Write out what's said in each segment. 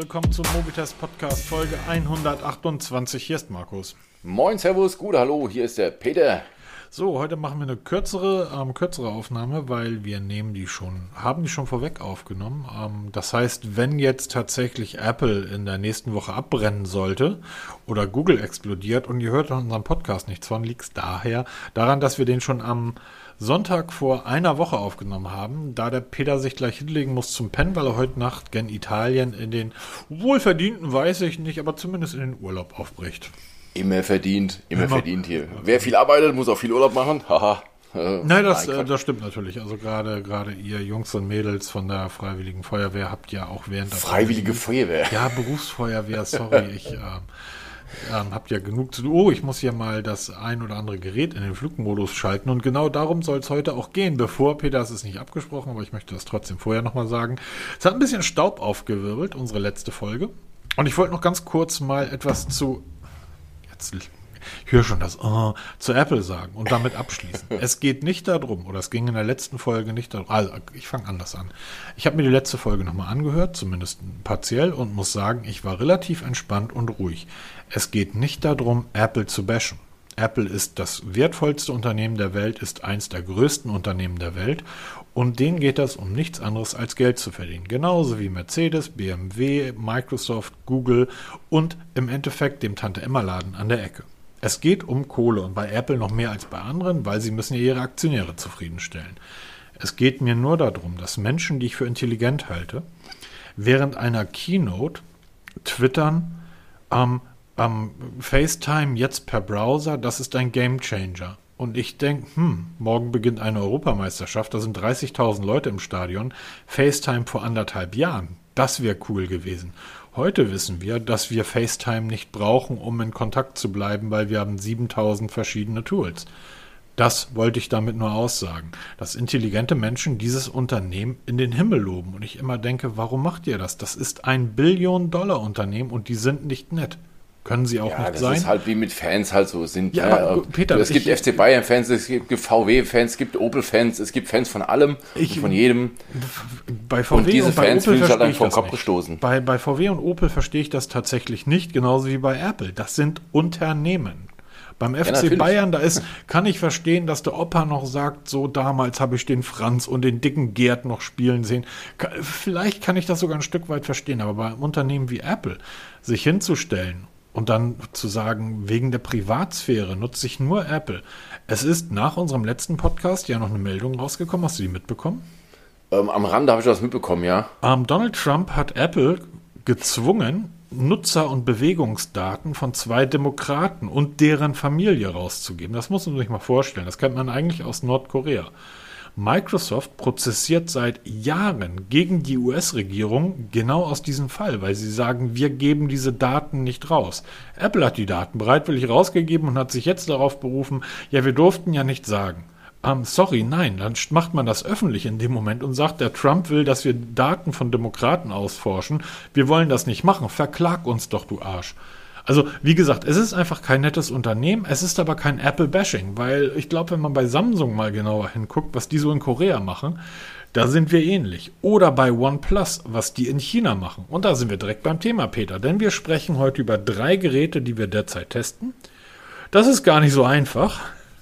willkommen zum Mobitest Podcast Folge 128. Hier ist Markus. Moin, Servus, gut, hallo, hier ist der Peter. So, heute machen wir eine kürzere, ähm, kürzere Aufnahme, weil wir nehmen die schon, haben die schon vorweg aufgenommen. Ähm, das heißt, wenn jetzt tatsächlich Apple in der nächsten Woche abbrennen sollte oder Google explodiert und ihr hört an unserem Podcast nichts von, liegt es daher daran, dass wir den schon am Sonntag vor einer Woche aufgenommen haben, da der Peter sich gleich hinlegen muss zum Pennen, weil er heute Nacht gen Italien in den wohlverdienten, weiß ich nicht, aber zumindest in den Urlaub aufbricht. Immer verdient, immer, immer. verdient hier. Wer viel arbeitet, muss auch viel Urlaub machen. Haha. Äh, Nein, das, äh, das stimmt natürlich. Also gerade gerade ihr Jungs und Mädels von der Freiwilligen Feuerwehr habt ja auch während der Freiwillige Feuerwehr. Ja, Berufsfeuerwehr, sorry, ich äh, ähm, habt ja genug zu tun. Oh, ich muss hier mal das ein oder andere Gerät in den Flugmodus schalten. Und genau darum soll es heute auch gehen. Bevor, Peter, es ist nicht abgesprochen, aber ich möchte das trotzdem vorher nochmal sagen. Es hat ein bisschen Staub aufgewirbelt, unsere letzte Folge. Und ich wollte noch ganz kurz mal etwas zu. Jetzt ich höre schon das oh, zu Apple sagen und damit abschließen. es geht nicht darum, oder es ging in der letzten Folge nicht darum, also ich fange anders an. Ich habe mir die letzte Folge nochmal angehört, zumindest partiell, und muss sagen, ich war relativ entspannt und ruhig. Es geht nicht darum, Apple zu bashen. Apple ist das wertvollste Unternehmen der Welt, ist eins der größten Unternehmen der Welt und denen geht das um nichts anderes als Geld zu verdienen. Genauso wie Mercedes, BMW, Microsoft, Google und im Endeffekt dem Tante-Emma-Laden an der Ecke. Es geht um Kohle und bei Apple noch mehr als bei anderen, weil sie müssen ja ihre Aktionäre zufriedenstellen. Es geht mir nur darum, dass Menschen, die ich für intelligent halte, während einer Keynote twittern, ähm, ähm, FaceTime jetzt per Browser, das ist ein Gamechanger. Und ich denke, hm, morgen beginnt eine Europameisterschaft, da sind 30.000 Leute im Stadion. FaceTime vor anderthalb Jahren, das wäre cool gewesen. Heute wissen wir, dass wir FaceTime nicht brauchen, um in Kontakt zu bleiben, weil wir haben 7000 verschiedene Tools. Das wollte ich damit nur aussagen, dass intelligente Menschen dieses Unternehmen in den Himmel loben und ich immer denke, warum macht ihr das? Das ist ein Billion-Dollar-Unternehmen und die sind nicht nett. Können sie auch ja, nicht das sein. Das ist halt wie mit Fans halt so sind. Ja, ja aber, Peter, es gibt FC Bayern-Fans, es gibt VW-Fans, es gibt Opel-Fans, es gibt Fans von allem, ich, von jedem. Bei VW und diese und Fans Opel fühlen sich halt vom Kopf gestoßen. Bei, bei VW und Opel verstehe ich das tatsächlich nicht, genauso wie bei Apple. Das sind Unternehmen. Beim FC ja, Bayern, da ist, kann ich verstehen, dass der Opa noch sagt, so damals habe ich den Franz und den dicken Gerd noch spielen sehen. Vielleicht kann ich das sogar ein Stück weit verstehen, aber bei einem Unternehmen wie Apple sich hinzustellen und dann zu sagen, wegen der Privatsphäre nutze ich nur Apple. Es ist nach unserem letzten Podcast ja noch eine Meldung rausgekommen. Hast du die mitbekommen? Ähm, am Rande habe ich das mitbekommen, ja. Ähm, Donald Trump hat Apple gezwungen, Nutzer- und Bewegungsdaten von zwei Demokraten und deren Familie rauszugeben. Das muss man sich mal vorstellen. Das kennt man eigentlich aus Nordkorea. Microsoft prozessiert seit Jahren gegen die US-Regierung genau aus diesem Fall, weil sie sagen, wir geben diese Daten nicht raus. Apple hat die Daten bereitwillig rausgegeben und hat sich jetzt darauf berufen, ja, wir durften ja nicht sagen. Um, sorry, nein, dann macht man das öffentlich in dem Moment und sagt, der Trump will, dass wir Daten von Demokraten ausforschen. Wir wollen das nicht machen. Verklag uns doch, du Arsch. Also, wie gesagt, es ist einfach kein nettes Unternehmen, es ist aber kein Apple-Bashing, weil ich glaube, wenn man bei Samsung mal genauer hinguckt, was die so in Korea machen, da sind wir ähnlich. Oder bei OnePlus, was die in China machen. Und da sind wir direkt beim Thema, Peter, denn wir sprechen heute über drei Geräte, die wir derzeit testen. Das ist gar nicht so einfach.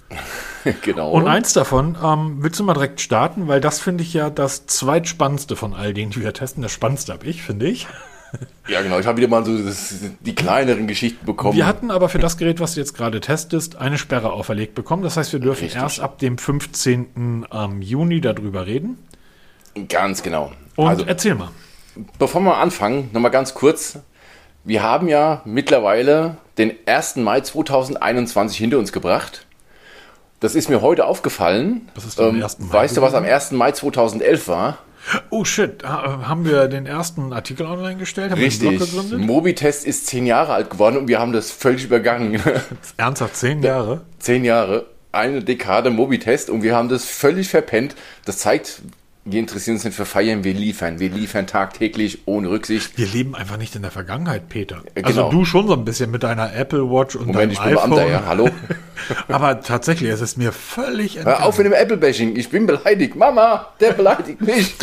genau. Und eins davon, ähm, willst du mal direkt starten, weil das finde ich ja das zweitspannendste von all denen, die wir testen. Das spannendste habe ich, finde ich. Ja, genau. Ich habe wieder mal so das, die kleineren Geschichten bekommen. Wir hatten aber für das Gerät, was du jetzt gerade testest, eine Sperre auferlegt bekommen. Das heißt, wir dürfen Richtig. erst ab dem 15. Ähm, Juni darüber reden. Ganz genau. Und also, erzähl mal. Bevor wir anfangen, nochmal ganz kurz. Wir haben ja mittlerweile den 1. Mai 2021 hinter uns gebracht. Das ist mir heute aufgefallen. Was ist am 1. Mai weißt du, was am 1. Mai 2011 war? Oh shit, haben wir den ersten Artikel online gestellt? Haben Richtig. Mobitest ist zehn Jahre alt geworden und wir haben das völlig übergangen. Ernsthaft, zehn Jahre? Zehn Jahre, eine Dekade Mobitest und wir haben das völlig verpennt. Das zeigt, wir interessieren uns nicht für Feiern, wir liefern. Wir liefern tagtäglich ohne Rücksicht. Wir leben einfach nicht in der Vergangenheit, Peter. Also genau. du schon so ein bisschen mit deiner Apple Watch und Moment, deinem ich bin iPhone. Beamter, ja, hallo. Aber tatsächlich, es ist mir völlig entgangen. Hör auf mit dem Apple-Bashing, ich bin beleidigt. Mama, der beleidigt mich.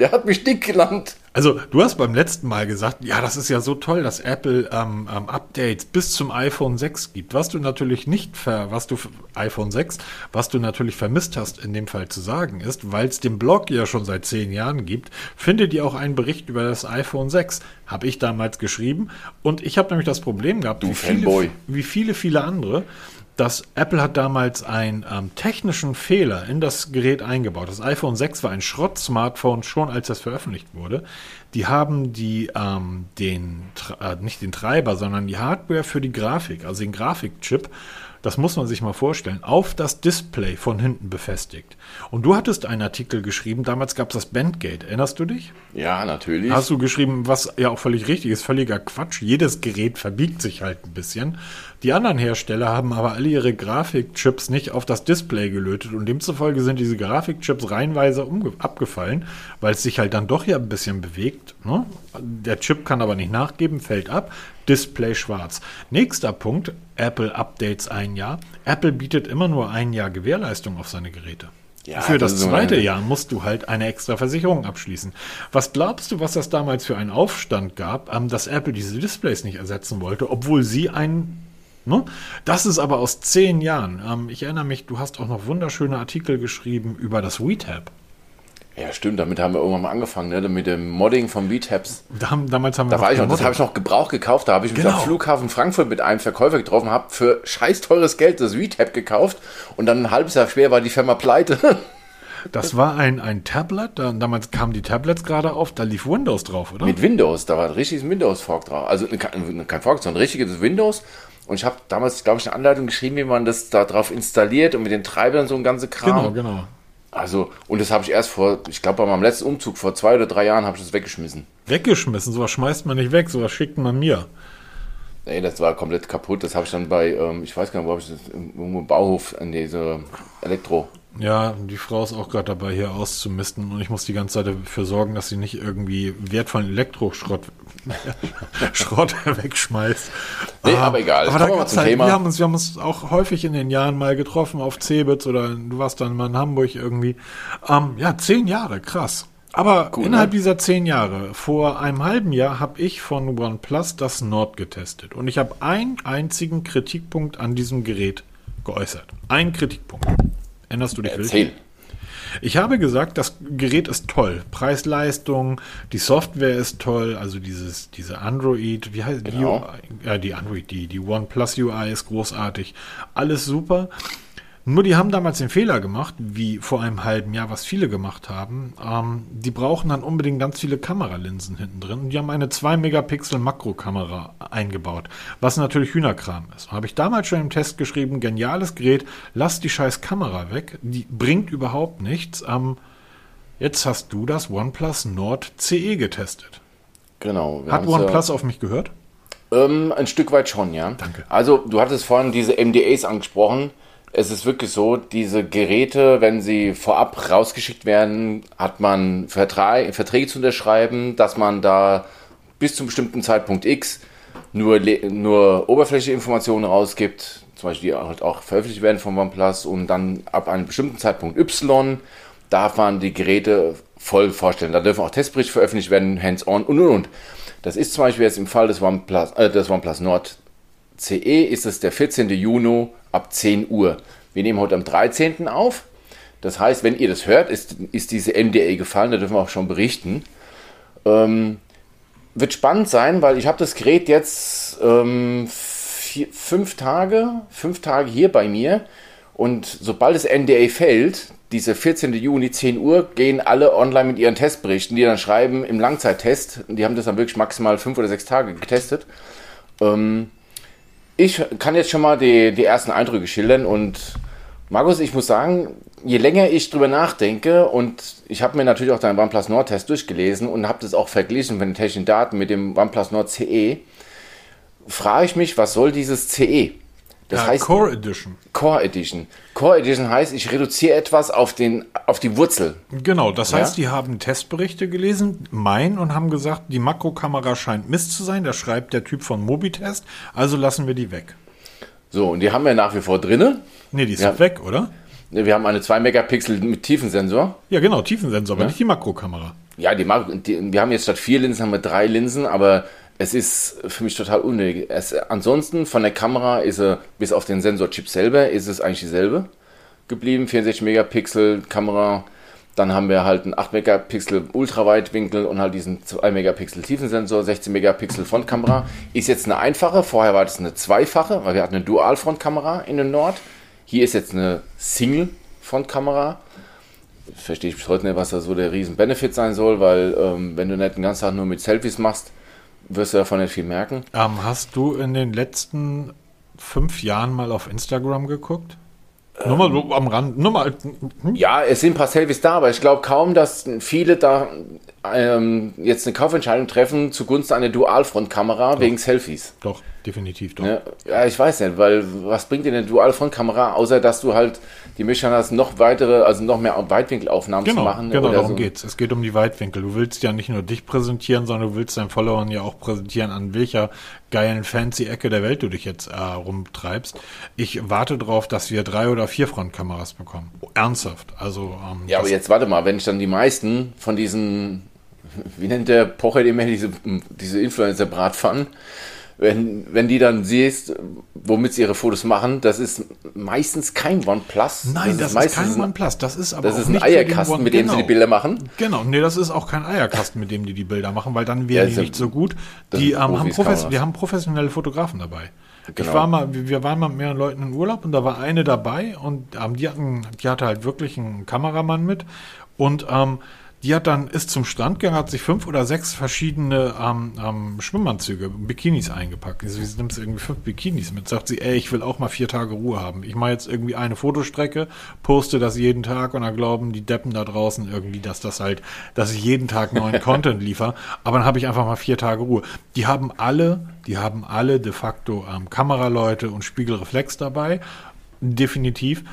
Der hat mich dick genannt. Also, du hast beim letzten Mal gesagt, ja, das ist ja so toll, dass Apple ähm, ähm, Updates bis zum iPhone 6 gibt. Was du natürlich nicht ver, was du iPhone 6, was du natürlich vermisst hast, in dem Fall zu sagen ist, weil es den Blog ja schon seit zehn Jahren gibt, findet ihr auch einen Bericht über das iPhone 6. Habe ich damals geschrieben. Und ich habe nämlich das Problem gehabt, Du wie viele, wie viele, viele andere, dass Apple hat damals einen ähm, technischen Fehler in das Gerät eingebaut. Das iPhone 6 war ein Schrott-Smartphone schon, als das veröffentlicht wurde. Die haben die ähm, den äh, nicht den Treiber, sondern die Hardware für die Grafik, also den Grafikchip, das muss man sich mal vorstellen, auf das Display von hinten befestigt. Und du hattest einen Artikel geschrieben, damals gab es das Bandgate, erinnerst du dich? Ja, natürlich. Hast du geschrieben, was ja auch völlig richtig ist, völliger Quatsch. Jedes Gerät verbiegt sich halt ein bisschen. Die anderen Hersteller haben aber alle ihre Grafikchips nicht auf das Display gelötet und demzufolge sind diese Grafikchips reihenweise abgefallen, weil es sich halt dann doch ja ein bisschen bewegt. Ne? Der Chip kann aber nicht nachgeben, fällt ab. Display schwarz. Nächster Punkt, Apple Updates ein Jahr. Apple bietet immer nur ein Jahr Gewährleistung auf seine Geräte. Ja, Für das das zweite eine- Jahr musst du halt eine extra Versicherung abschließen. Was glaubst du, was das damals für einen Aufstand gab, ähm, dass Apple diese Displays nicht ersetzen wollte, obwohl sie ein Ne? Das ist aber aus zehn Jahren. Ähm, ich erinnere mich, du hast auch noch wunderschöne Artikel geschrieben über das WeTab. Ja, stimmt, damit haben wir irgendwann mal angefangen, ne? mit dem Modding von B-Tabs. Da damals haben wir Da war ich noch, das habe ich noch Gebrauch gekauft. Da habe ich mich Genau. am Flughafen Frankfurt mit einem Verkäufer getroffen, habe für scheiß teures Geld das VTAP gekauft und dann ein halbes Jahr später war die Firma pleite. Das war ein, ein Tablet. Da, damals kamen die Tablets gerade auf. Da lief Windows drauf, oder? mit Windows, da war ein richtiges Windows-Fork drauf. Also kein, kein Fork, sondern ein richtiges Windows. Und ich habe damals, glaube ich, eine Anleitung geschrieben, wie man das da drauf installiert und mit den Treibern so ein ganze Kram. genau, genau. Also, und das habe ich erst vor, ich glaube, bei meinem letzten Umzug vor zwei oder drei Jahren habe ich das weggeschmissen. Weggeschmissen. Sowas schmeißt man nicht weg. Sowas schickt man mir. Nee, das war komplett kaputt. Das habe ich dann bei, ähm, ich weiß gar nicht, wo habe ich das, irgendwo im Bauhof, in diese Elektro. Ja, die Frau ist auch gerade dabei, hier auszumisten und ich muss die ganze Zeit dafür sorgen, dass sie nicht irgendwie wertvollen Elektroschrott Schrott wegschmeißt. Nee, Ah, aber egal. Aber da gab's zum halt, Thema. wir haben uns, wir haben uns auch häufig in den Jahren mal getroffen auf Cebitz oder du warst dann mal in Hamburg irgendwie. Ähm, ja, zehn Jahre, krass. Aber Cool, innerhalb ne? dieser zehn Jahre, vor einem halben Jahr, habe ich von OnePlus das Nord getestet. Und ich habe einen einzigen Kritikpunkt an diesem Gerät geäußert. Ein Kritikpunkt. Erinnerst du dich? Erzähl. Ich habe gesagt, das Gerät ist toll. Preis-Leistung, die Software ist toll, also dieses, diese Android, wie heißt Genau. die? Äh, die Android, die, die OnePlus UI ist großartig. Alles super. Nur die haben damals den Fehler gemacht, wie vor einem halben Jahr, was viele gemacht haben. Ähm, die brauchen dann unbedingt ganz viele Kameralinsen hinten drin. Und die haben eine 2-Megapixel-Makrokamera eingebaut, was natürlich Hühnerkram ist. Habe ich damals schon im Test geschrieben, geniales Gerät, lass die scheiß Kamera weg, die bringt überhaupt nichts. Ähm, jetzt hast du das OnePlus Nord CE getestet. Genau. Hat haben's ja- OnePlus auf mich gehört? Ähm, ein Stück weit schon, ja. Danke. Also, du hattest vorhin diese MDAs angesprochen. Es ist wirklich so, diese Geräte, wenn sie vorab rausgeschickt werden, hat man Vertra Verträge zu unterschreiben, dass man da bis zum bestimmten Zeitpunkt X nur, nur oberflächliche Informationen rausgibt, zum Beispiel die halt auch veröffentlicht werden von OnePlus und dann ab einem bestimmten Zeitpunkt Y darf man die Geräte voll vorstellen. Da dürfen auch Testberichte veröffentlicht werden, hands-on und und und. Das ist zum Beispiel jetzt im Fall des OnePlus, äh, des OnePlus Nord CE ist es der 14. Juni ab 10 Uhr. Wir nehmen heute am 13. auf. Das heißt, wenn ihr das hört, ist, ist diese MDA gefallen, da dürfen wir auch schon berichten. Ähm, wird spannend sein, weil ich habe das Gerät jetzt ähm, vier, fünf Tage, fünf Tage hier bei mir und sobald das NDA fällt, diese 14. Juni 10 Uhr, gehen alle online mit ihren Testberichten, die dann schreiben im Langzeittest, die haben das dann wirklich maximal fünf oder sechs Tage getestet. Ähm, ich kann jetzt schon mal die, die ersten Eindrücke schildern und Markus, ich muss sagen, je länger ich drüber nachdenke und ich habe mir natürlich auch deinen OnePlus Nord Test durchgelesen und habe das auch verglichen von den technischen Daten mit dem OnePlus Nord CE, frage ich mich, was soll dieses CE? Das ja, heißt Core Edition. Core Edition. Core Edition heißt, ich reduziere etwas auf, den, auf die Wurzel. Genau, das Ja? heißt, die haben Testberichte gelesen, mein, und haben gesagt, die Makrokamera scheint Mist zu sein. Da schreibt der Typ von Mobitest, also lassen wir die weg. So, und die haben wir nach wie vor drinne. Nee, die ist Ja. weg, oder? Wir haben eine 2 Megapixel mit Tiefensensor. Ja, genau, Tiefensensor, aber nicht die Makrokamera. Ja, die, die, wir haben jetzt statt vier Linsen haben wir drei Linsen, aber es ist für mich total unnötig. Es, ansonsten von der Kamera ist er, bis auf den Sensorchip selber, ist es eigentlich dieselbe geblieben. 64 Megapixel Kamera. Dann haben wir halt einen 8 Megapixel Ultraweitwinkel und halt diesen 2 Megapixel Tiefensensor, 16 Megapixel Frontkamera. Ist jetzt eine einfache, vorher war das eine zweifache, weil wir hatten eine Dual-Frontkamera in den Nord. Hier ist jetzt eine Single-Frontkamera. Verstehe ich bis heute nicht, was da so der riesen Benefit sein soll, weil ähm, wenn du nicht den ganzen Tag nur mit Selfies machst, wirst du davon nicht viel merken. Ähm, hast du in den letzten fünf Jahren mal auf Instagram geguckt? nur mal so am Rand, nur mal. Hm? Ja, es sind ein paar Selfies da, aber ich glaube kaum, dass viele da ähm, jetzt eine Kaufentscheidung treffen zugunsten einer Dualfrontkamera wegen Selfies. Doch, definitiv doch. Ja, ja, ich weiß nicht, weil was bringt dir eine Dualfrontkamera, außer dass du halt die Möglichkeit hast, noch weitere, also noch mehr Weitwinkelaufnahmen genau, zu machen. Genau, darum so. geht's. Es geht um die Weitwinkel. Du willst ja nicht nur dich präsentieren, sondern du willst deinen Followern ja auch präsentieren, an welcher geilen fancy Ecke der Welt du dich jetzt äh, rumtreibst. Ich warte darauf, dass wir drei oder vier Frontkameras bekommen. Ernsthaft. Also ähm, ja, aber jetzt warte mal, wenn ich dann die meisten von diesen wie nennt der Pocher immer diese, diese Influencer-Bratpfannen? Wenn, wenn die dann siehst, womit sie ihre Fotos machen, das ist meistens kein OnePlus. Nein, das, das ist, ist kein OnePlus. Das ist aber das ist ein Eierkasten, mit dem genau. sie die Bilder machen. Genau, nee, das ist auch kein Eierkasten, mit dem die die Bilder machen, weil dann wären ja, die nicht so gut. Die, ähm, haben Profes wir haben professionelle Fotografen dabei. Genau. Ich war mal, wir waren mal mit mehreren Leuten in Urlaub und da war eine dabei und ähm, die, hatten, die hatte halt wirklich einen Kameramann mit und ähm, die hat dann, ist zum Strand gegangen, hat sich fünf oder sechs verschiedene ähm, ähm, Schwimmanzüge, Bikinis eingepackt. Sie nimmt irgendwie fünf Bikinis mit. Sagt sie, ey, ich will auch mal vier Tage Ruhe haben. Ich mache jetzt irgendwie eine Fotostrecke, poste das jeden Tag und dann glauben die Deppen da draußen irgendwie, dass das halt, dass ich jeden Tag neuen Content liefere. Aber dann habe ich einfach mal vier Tage Ruhe. Die haben alle, die haben alle de facto ähm, Kameraleute und Spiegelreflex dabei. Definitiv.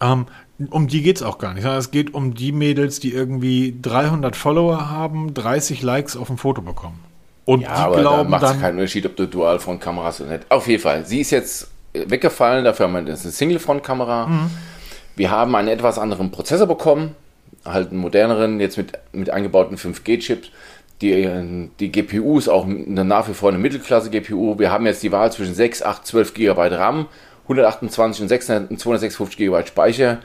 Ähm, um die geht es auch gar nicht. Es geht um die Mädels, die irgendwie 300 Follower haben, 30 Likes auf ein Foto bekommen. Und ja, die aber glauben da macht es keinen Unterschied, ob du Dual-Front-Kamera hast oder nicht. Auf jeden Fall. Sie ist jetzt weggefallen, dafür haben wir eine Single-Front-Kamera. Mhm. Wir haben einen etwas anderen Prozessor bekommen, halt einen moderneren, jetzt mit, mit eingebauten 5G-Chips. Die, die GPU ist auch eine, nach wie vor eine Mittelklasse-GPU. Wir haben jetzt die Wahl zwischen 6, 8, 12 GB RAM, 128 und 256 GB Speicher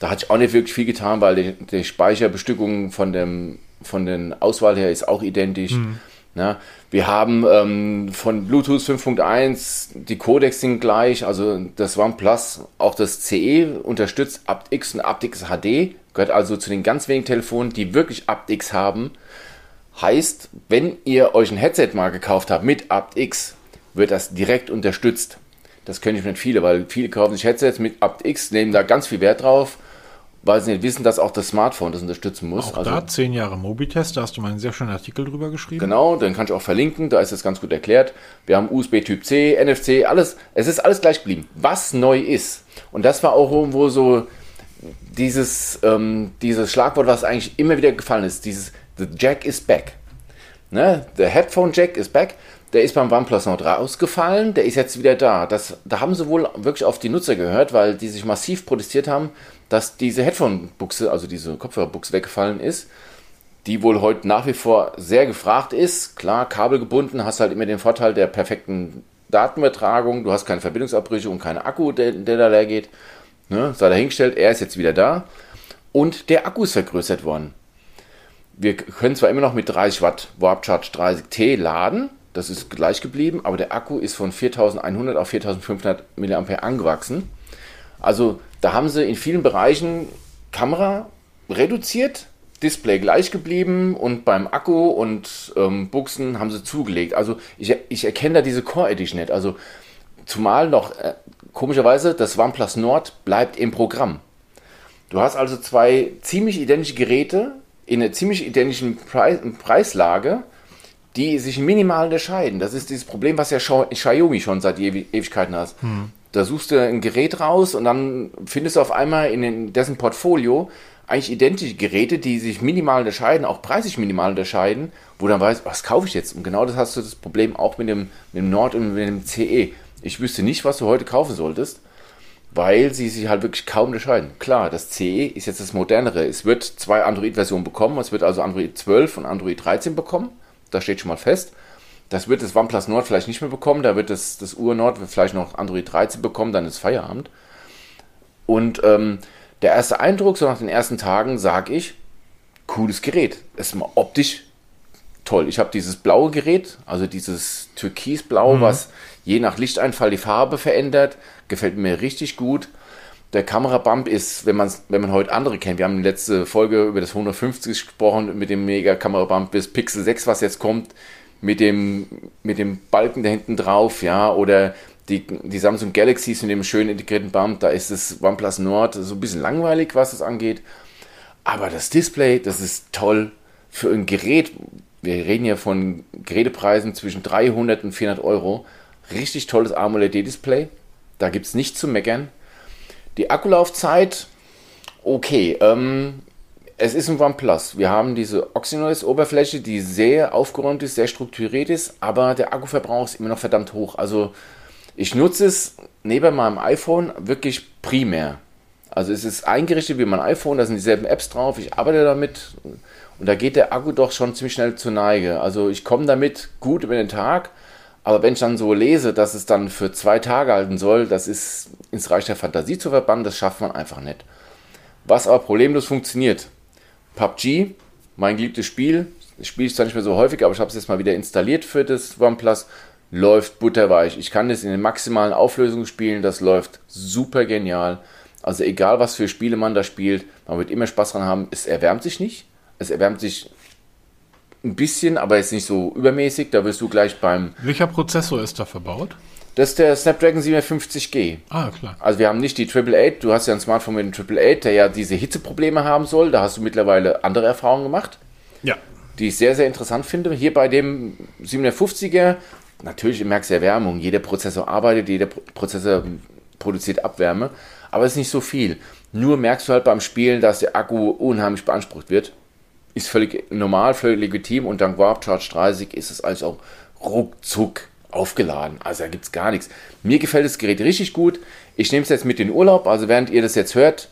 da hat sich auch nicht wirklich viel getan, weil die, die Speicherbestückung von, dem, von den Auswahl her ist auch identisch. Mhm. Ja, wir haben ähm, von Bluetooth 5.1 die Codecs sind gleich, also das OnePlus, auch das CE unterstützt aptX und aptX HD, gehört also zu den ganz wenigen Telefonen, die wirklich aptX haben. Heißt, wenn ihr euch ein Headset mal gekauft habt mit aptX, wird das direkt unterstützt. Das können ich nicht viele, weil viele kaufen sich Headsets mit aptX, nehmen da ganz viel Wert drauf weil sie nicht wissen, dass auch das Smartphone das unterstützen muss. Auch also, da zehn Jahre Mobitest, da hast du mal einen sehr schönen Artikel drüber geschrieben. Genau, den kann ich auch verlinken, da ist es ganz gut erklärt. Wir haben USB Typ C, NFC, alles, es ist alles gleich geblieben. Was neu ist, und das war auch irgendwo so dieses, ähm, dieses Schlagwort, was eigentlich immer wieder gefallen ist, dieses The Jack is back. Ne? Der Headphone Jack is back. Der ist beim OnePlus Nord rausgefallen, der ist jetzt wieder da. Das, da haben sie wohl wirklich auf die Nutzer gehört, weil die sich massiv protestiert haben, dass diese Headphone-Buchse, also diese Kopfhörerbuchse weggefallen ist, die wohl heute nach wie vor sehr gefragt ist. Klar, kabelgebunden, hast halt immer den Vorteil der perfekten Datenübertragung, du hast keine Verbindungsabbrüche und keinen Akku, der, der da leer geht. Ne? Sei dahingestellt, er ist jetzt wieder da. Und der Akku ist vergrößert worden. Wir können zwar immer noch mit 30 Watt Warp Charge 30T laden, das ist gleich geblieben, aber der Akku ist von 4100 auf 4500 mAh angewachsen. Also da haben sie in vielen Bereichen Kamera reduziert, Display gleich geblieben und beim Akku und ähm, Buchsen haben sie zugelegt. Also ich, ich erkenne da diese Core Edition nicht. Also zumal noch äh, komischerweise das OnePlus Nord bleibt im Programm. Du hast also zwei ziemlich identische Geräte in einer ziemlich identischen Preis, Preislage die sich minimal unterscheiden. Das ist dieses Problem, was ja Xiaomi schon seit Ewigkeiten hat. Hm. Da suchst du ein Gerät raus und dann findest du auf einmal in dessen Portfolio eigentlich identische Geräte, die sich minimal unterscheiden, auch preislich minimal unterscheiden, wo dann weißt, was kaufe ich jetzt? Und genau das hast du das Problem auch mit dem, mit dem Nord und mit dem CE. Ich wüsste nicht, was du heute kaufen solltest. weil sie sich halt wirklich kaum unterscheiden. Klar, das CE ist jetzt das modernere. Es wird zwei Android-Versionen bekommen. Es wird also Android 12 und Android 13 bekommen. Das steht schon mal fest. Das wird das OnePlus Nord vielleicht nicht mehr bekommen. Da wird das, das Ur Nord vielleicht noch Android 13 bekommen. Dann ist Feierabend. Und ähm, der erste Eindruck, so nach den ersten Tagen, sage ich, cooles Gerät. ist mal optisch toll. Ich habe dieses blaue Gerät, also dieses Türkisblau, mhm. was je nach Lichteinfall die Farbe verändert. Gefällt mir richtig gut. Der Kamerabump ist, wenn man, wenn man heute andere kennt, wir haben in der letzten Folge über das 150 gesprochen, mit dem mega Kamerabump bis Pixel 6, was jetzt kommt, mit dem, mit dem Balken da hinten drauf, ja, oder die, die Samsung Galaxies mit dem schönen integrierten Bump, da ist das OnePlus Nord so ein bisschen langweilig, was das angeht. Aber das Display, das ist toll für ein Gerät. Wir reden ja von Gerätepreisen zwischen 300 und 400 Euro. Richtig tolles AMOLED-Display. Da gibt es nichts zu meckern. Die Akkulaufzeit, okay. Ähm, es ist ein OnePlus. Wir haben diese Oxynoise-Oberfläche, die sehr aufgeräumt ist, sehr strukturiert ist, aber der Akkuverbrauch ist immer noch verdammt hoch. Also ich nutze es neben meinem iPhone wirklich primär. Also es ist eingerichtet wie mein iPhone, da sind dieselben Apps drauf, ich arbeite damit und da geht der Akku doch schon ziemlich schnell zur Neige. Also ich komme damit gut über den Tag, aber wenn ich dann so lese, dass es dann für zwei Tage halten soll, das ist ins Reich der Fantasie zu verbannen, das schafft man einfach nicht. Was aber problemlos funktioniert. PUBG, mein geliebtes Spiel, das spiele ich zwar nicht mehr so häufig, aber ich habe es jetzt mal wieder installiert für das OnePlus, läuft butterweich. Ich kann das in den maximalen Auflösungen spielen, das läuft super genial. Also egal, was für Spiele man da spielt, man wird immer Spaß dran haben. Es erwärmt sich nicht. Es erwärmt sich ein bisschen, aber ist nicht so übermäßig. Da wirst du gleich beim... Welcher Prozessor ist da verbaut? Das ist der Snapdragon 750G. Ah, klar. Also wir haben nicht die 888. Du hast ja ein Smartphone mit dem 888, der ja diese Hitzeprobleme haben soll. Da hast du mittlerweile andere Erfahrungen gemacht. Ja. Die ich sehr, sehr interessant finde. Hier bei dem 750er, natürlich merkst du Erwärmung. Jeder Prozessor arbeitet, jeder Prozessor produziert Abwärme aber es ist nicht so viel. Nur merkst du halt beim Spielen, dass der Akku unheimlich beansprucht wird. Ist völlig normal, völlig legitim und dank Warp Charge 30 ist es also auch ruckzuck aufgeladen. Also da gibt es gar nichts. Mir gefällt das Gerät richtig gut. Ich nehme es jetzt mit in den Urlaub. Also während ihr das jetzt hört,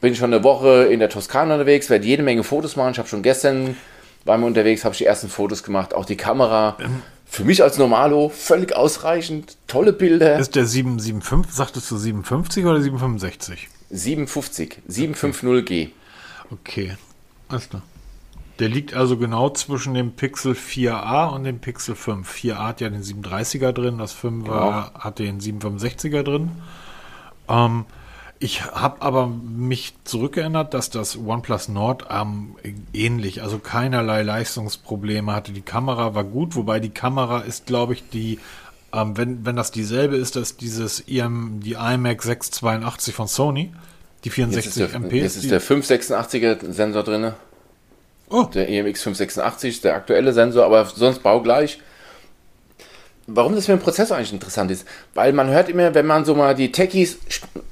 bin ich schon eine Woche in der Toskana unterwegs, werde jede Menge Fotos machen. Ich habe schon gestern mir unterwegs, habe ich die ersten Fotos gemacht. Auch die Kamera. Ähm, für mich als Normalo völlig ausreichend. Tolle Bilder. Ist der 775, sagtest du 57 oder 765? 750, 750G. Okay, alles klar. Der liegt also genau zwischen dem Pixel 4a und dem Pixel 5. 4a hat ja den 730er drin, das 5er genau. hat den 765er drin. Ähm, ich habe aber mich zurückgeändert, dass das OnePlus Nord ähm, ähnlich, also keinerlei Leistungsprobleme hatte. Die Kamera war gut, wobei die Kamera ist, glaube ich, die, ähm, wenn, wenn das dieselbe ist, dass dieses IM, die iMac 682 von Sony, die 64 jetzt ist der, MP. Jetzt ist der 586er Sensor drin. Oh. Der EMX 586 ist der aktuelle Sensor, aber sonst baugleich warum das für einen Prozessor eigentlich interessant ist. Weil man hört immer, wenn man so mal die Techies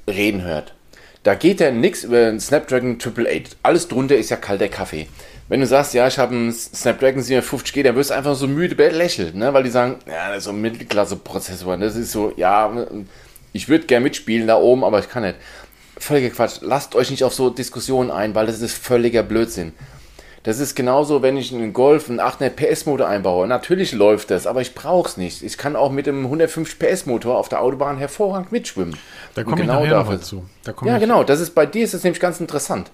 reden hört, da geht ja nichts über einen Snapdragon 888. Alles drunter ist ja kalter Kaffee. Wenn du sagst, ja, ich habe einen Snapdragon 750G, dann wirst du einfach so müde lächeln, ne? weil die sagen, ja, das ist so ein Mittelklasse-Prozessor. Das ist so, ja, ich würde gerne mitspielen da oben, aber ich kann nicht. Völliger Quatsch. Lasst euch nicht auf so Diskussionen ein, weil das ist völliger Blödsinn. Das ist genauso, wenn ich einen Golf einen 800 PS Motor einbaue. Natürlich läuft das, aber ich brauche es nicht. Ich kann auch mit einem 150 PS Motor auf der Autobahn hervorragend mitschwimmen. Da komme genau ich nachher dafür zu. ja, genau. Das ist bei dir ist das nämlich ganz interessant.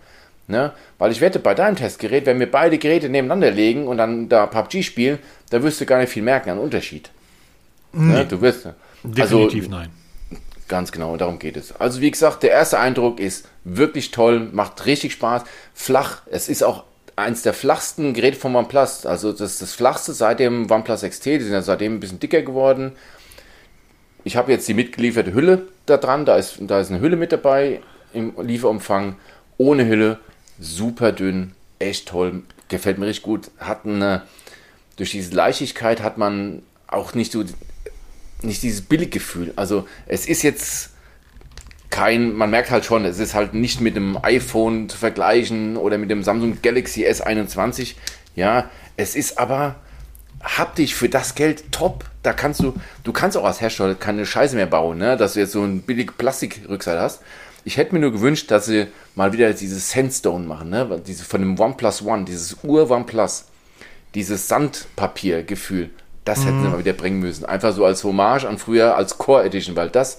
Ne? Weil ich wette, bei deinem Testgerät, wenn wir beide Geräte nebeneinander legen und dann da PUBG spielen, da wirst du gar nicht viel merken an Unterschied. Nee. Ne? Du wirst. Definitiv also, nein. Ganz genau, darum geht es. Also wie gesagt, der erste Eindruck ist wirklich toll, macht richtig Spaß, flach. Es ist auch eins der flachsten Geräte von OnePlus. Also das das flachste seit dem OnePlus XT. Die sind ja seitdem ein bisschen dicker geworden. Ich habe jetzt die mitgelieferte Hülle da dran. Da ist, da ist eine Hülle mit dabei im Lieferumfang. Ohne Hülle. Super dünn. Echt toll. Gefällt mir richtig gut. Hat eine, durch diese Leichtigkeit hat man auch nicht so nicht dieses Billiggefühl. Also es ist jetzt kein, man merkt halt schon, es ist halt nicht mit dem iPhone zu vergleichen oder mit dem Samsung Galaxy S21. Ja, es ist aber haptisch für das Geld top. da kannst du, du kannst auch als Hersteller keine Scheiße mehr bauen, ne? dass du jetzt so ein billig Plastikrückseite hast. Ich hätte mir nur gewünscht, dass sie mal wieder dieses Sandstone machen, ne? Diese von dem OnePlus One, dieses Ur OnePlus, dieses Sandpapiergefühl, das hätten sie mal wieder bringen müssen. Einfach so als Hommage an früher als Core Edition, weil das,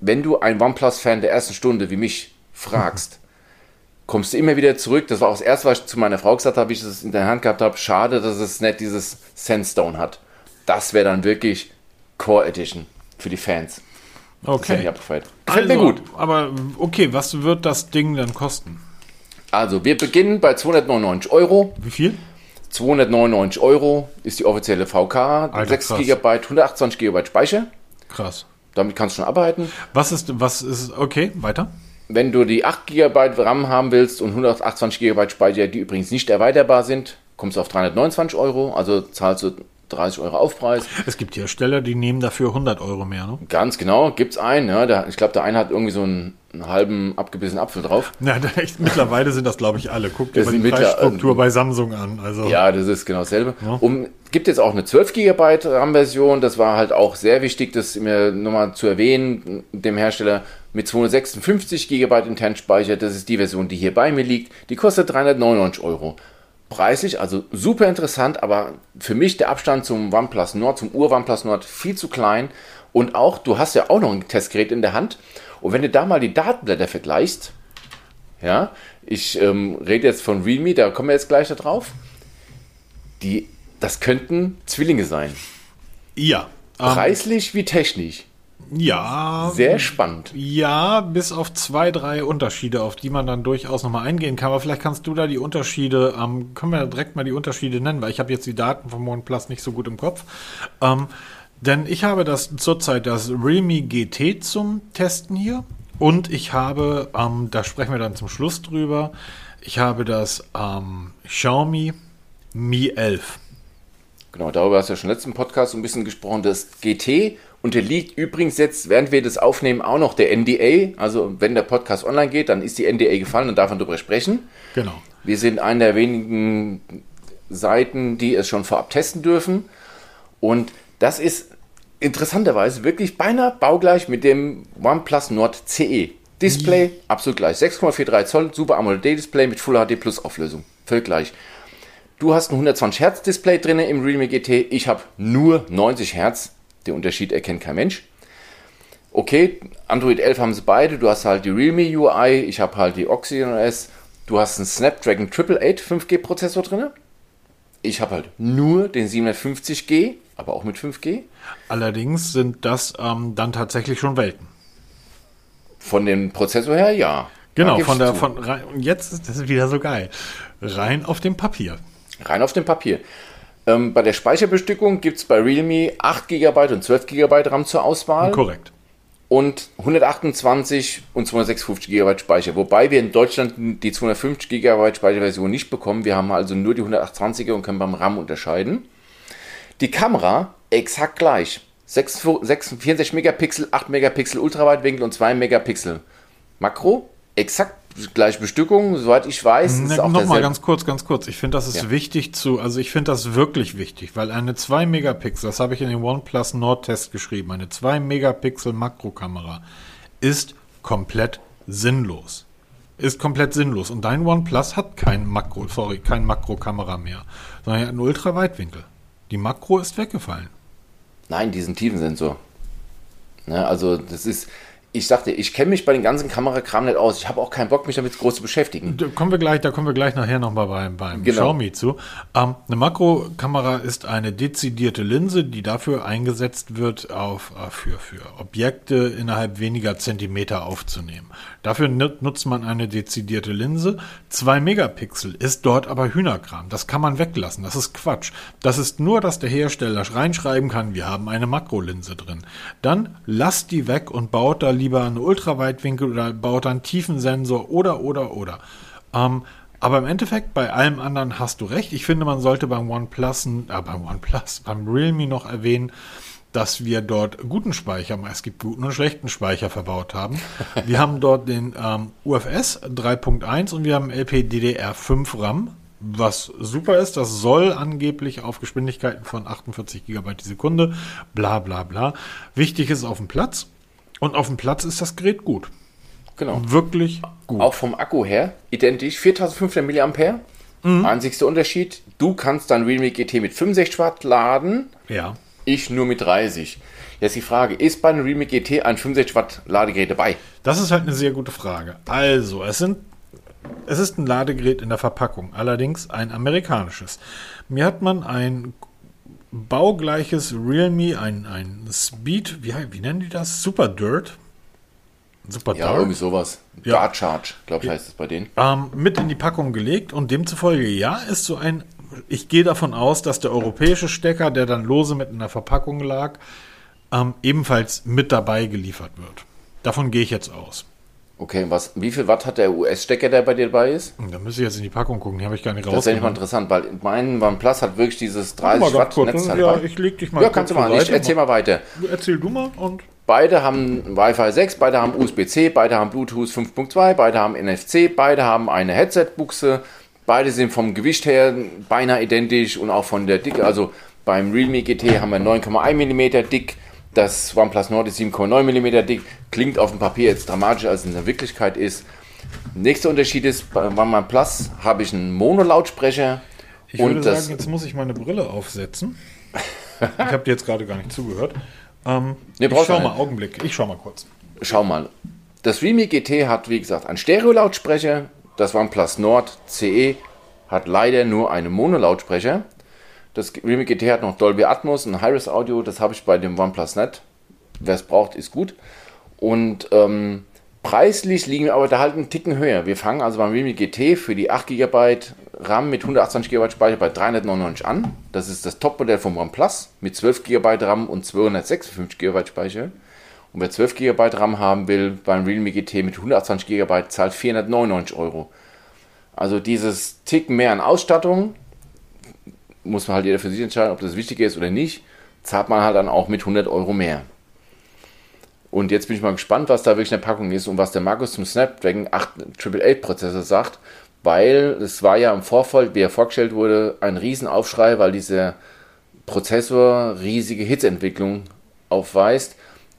wenn du ein OnePlus-Fan der ersten Stunde wie mich fragst, kommst du immer wieder zurück. Das war auch das erste, was ich zu meiner Frau gesagt habe, wie ich das in der Hand gehabt habe. Schade, dass es nicht dieses Sandstone hat. Das wäre dann wirklich Core Edition für die Fans. Das Okay. ich abgefeiert. Gefällt Also, mir gut. Aber okay, was wird das Ding dann kosten? Also, wir beginnen bei 299 Euro. Wie viel? 299 Euro ist die offizielle VK. Alter, 6 krass. GB, 128 GB Speicher. Krass. Damit kannst du schon arbeiten. Was ist, was ist, okay, weiter? Wenn du die 8 GB RAM haben willst und 128 GB Speicher, die übrigens nicht erweiterbar sind, kommst du auf 329 Euro. Also zahlst du 30 Euro Aufpreis. Es gibt Hersteller, die nehmen dafür 100 Euro mehr, ne? Ganz genau, gibt's einen. Ja, der, ich glaube, der eine hat irgendwie so einen, einen halben abgebissenen Apfel drauf. Na, da echt, mittlerweile sind das, glaube ich, alle. Guck dir mal die Preisstruktur bei Samsung an. Also, Ja, das ist genau dasselbe. Um, gibt jetzt auch eine 12 GB RAM-Version. Das war halt auch sehr wichtig, das mir nochmal zu erwähnen, dem Hersteller mit 256 GB internen Speicher. Das ist die Version, die hier bei mir liegt. Die kostet 399 Euro. Preislich, also super interessant, aber für mich der Abstand zum OnePlus Nord, zum Ur-OnePlus Nord viel zu klein. Und auch, du hast ja auch noch ein Testgerät in der Hand. Und wenn du da mal die Datenblätter vergleichst, ja, ich ähm, rede jetzt von Realme, da kommen wir jetzt gleich da drauf. Die, das könnten Zwillinge sein. ja. Ähm, Preislich wie technisch. Ja. Sehr spannend. Ja, bis auf zwei, drei Unterschiede, auf die man dann durchaus nochmal eingehen kann. Aber vielleicht kannst du da die Unterschiede, ähm, können wir direkt mal die Unterschiede nennen, weil ich habe jetzt die Daten vom OnePlus nicht so gut im Kopf. Ähm, denn ich habe das zurzeit das Realme GT zum Testen hier. Und ich habe, ähm, da sprechen wir dann zum Schluss drüber, ich habe das ähm, Xiaomi Mi 11. Genau, darüber hast du ja schon im letzten Podcast so ein bisschen gesprochen. Das GT unterliegt übrigens jetzt, während wir das aufnehmen, auch noch der NDA. Also wenn der Podcast online geht, dann ist die NDA gefallen und darf man darüber sprechen. Genau. Wir sind eine der wenigen Seiten, die es schon vorab testen dürfen. Und das ist interessanterweise wirklich beinahe baugleich mit dem OnePlus Nord CE. Display absolut gleich. 6,43 Zoll, Super AMOLED Display mit Full HD Plus Auflösung. Völlig gleich. Du hast ein 120 Hertz Display drin im Realme GT. Ich habe nur 90 Hertz. Den Unterschied erkennt kein Mensch. Okay, Android 11 haben sie beide. Du hast halt die Realme UI. Ich habe halt die Oxygen OS. Du hast einen Snapdragon 888 5G Prozessor drin. Ich habe halt nur den 750G, aber auch mit 5G. Allerdings sind das ähm, dann tatsächlich schon Welten. Von dem Prozessor her, ja. Genau, von der, zu. von rein, und jetzt ist das wieder so geil. Rein auf dem Papier. Rein auf dem Papier. Ähm, bei der Speicherbestückung gibt es bei Realme 8 GB und 12 GB RAM zur Auswahl Korrekt. und 128 und 256 GB Speicher. Wobei wir in Deutschland die 250 GB Speicherversion nicht bekommen. Wir haben also nur die 128er und können beim RAM unterscheiden. Die Kamera exakt gleich. 6, 6, 64 Megapixel, 8 Megapixel Ultraweitwinkel und 2 Megapixel Makro. Exakt gleiche Bestückung, soweit ich weiß. ist auch Nochmal ganz kurz, ganz kurz. Ich finde, das ist Ja. wichtig zu, also ich finde das wirklich wichtig, weil eine 2 Megapixel, das habe ich in den OnePlus Nord Test geschrieben, eine 2 Megapixel Makrokamera ist komplett sinnlos. Ist komplett sinnlos. Und dein OnePlus hat kein Makro, sorry, kein Makrokamera mehr, sondern er hat einen Ultraweitwinkel. Die Makro ist weggefallen. Nein, diesen Tiefensensor. Ne, also das ist, ich sagte, ich kenne mich bei den ganzen Kamerakram nicht aus. Ich habe auch keinen Bock, mich damit groß zu beschäftigen. Da kommen wir gleich, da kommen wir gleich nachher nochmal beim, beim Genau. Xiaomi zu. Ähm, eine Makrokamera ist eine dezidierte Linse, die dafür eingesetzt wird, auf, äh, für, für Objekte innerhalb weniger Zentimeter aufzunehmen. Dafür nut- nutzt man eine dezidierte Linse. Zwei Megapixel ist dort aber Hühnerkram. Das kann man weglassen. Das ist Quatsch. Das ist nur, dass der Hersteller reinschreiben kann, wir haben eine Makrolinse drin. Dann lasst die weg und baut da lieber eine Ultraweitwinkel oder baut einen Tiefensensor oder, oder, oder. Ähm, aber im Endeffekt, bei allem anderen hast du recht. Ich finde, man sollte beim OnePlus, äh, beim OnePlus, beim Realme noch erwähnen, dass wir dort guten Speicher, es gibt guten und schlechten Speicher verbaut haben. Wir haben dort den ähm, UFS 3.1 und wir haben LPDDR5 RAM was super ist. Das soll angeblich auf Geschwindigkeiten von 48 GB die Sekunde, bla bla bla. Wichtig ist auf dem Platz. Und auf dem Platz ist das Gerät gut. Genau. Wirklich gut. Auch vom Akku her identisch, 4500 mAh. Mhm. Einzigster Unterschied, du kannst dein Realme GT mit 65 Watt laden, ja. ich nur mit 30. Jetzt die Frage, ist bei einem Realme GT ein 65 Watt Ladegerät dabei? Das ist halt eine sehr gute Frage. Also, es sind es ist ein Ladegerät in der Verpackung, allerdings ein amerikanisches. Mir hat man ein baugleiches Realme, ein, ein Speed, wie, wie nennen die das? Super Dirt? Super ja, Dark? irgendwie sowas. Ja. Dart Charge, glaube ich, heißt es bei denen. Ähm, mit in die Packung gelegt und demzufolge, ja, ist so ein. Ich gehe davon aus, dass der europäische Stecker, der dann lose mit in der Verpackung lag, ähm, ebenfalls mit dabei geliefert wird. Davon gehe ich jetzt aus. Okay, was, wie viel Watt hat der US-Stecker, der bei dir dabei ist? Da müsste ich jetzt in die Packung gucken, die habe ich gar nicht raus. Das ist mal interessant, weil mein OnePlus hat wirklich dieses 30 Watt kurz, Netzteil Ja, ich leg dich mal Ja, kannst du mal, ich erzähl mal weiter. Erzähl du mal und... Beide haben Wi-Fi 6, beide haben USB-C, beide haben Bluetooth 5.2, beide haben NFC, beide haben eine Headset-Buchse, beide sind vom Gewicht her beinahe identisch und auch von der Dicke. Also beim Realme GT haben wir 9,1 mm dick, das OnePlus Nord ist 7,9 mm dick, klingt auf dem Papier jetzt dramatischer als in der Wirklichkeit ist. Nächster Unterschied ist, bei OnePlus habe ich einen Mono-Lautsprecher. Ich würde sagen, jetzt muss ich meine Brille aufsetzen. ich habe dir jetzt gerade gar nicht zugehört. Ähm, nee, ich schau mal, Augenblick, ich schau mal kurz. Schau mal. Das Realme GT hat, wie gesagt, einen Stereo-Lautsprecher. Das OnePlus Nord CE hat leider nur einen Mono-Lautsprecher. Das Realme GT hat noch Dolby Atmos und Hi-Res Audio. Das habe ich bei dem OnePlus nicht. Wer es braucht, ist gut. Und ähm, preislich liegen wir aber da halt einen Ticken höher. Wir fangen also beim Realme GT für die 8 GB RAM mit 128 GB Speicher bei 399 an. Das ist das Topmodell vom OnePlus mit 12 GB RAM und 256 GB Speicher. Und wer 12 GB RAM haben will, beim Realme GT mit 128 GB zahlt 499 Euro. Also dieses Tick mehr an Ausstattung, muss man halt jeder für sich entscheiden, ob das wichtig ist oder nicht, zahlt man halt dann auch mit 100 Euro mehr. Und jetzt bin ich mal gespannt, was da wirklich in der Packung ist und was der Markus zum Snapdragon 888 Prozessor sagt, weil es war ja im Vorfall, wie er vorgestellt wurde, ein Riesenaufschrei, weil dieser Prozessor riesige Hitzeentwicklung aufweist,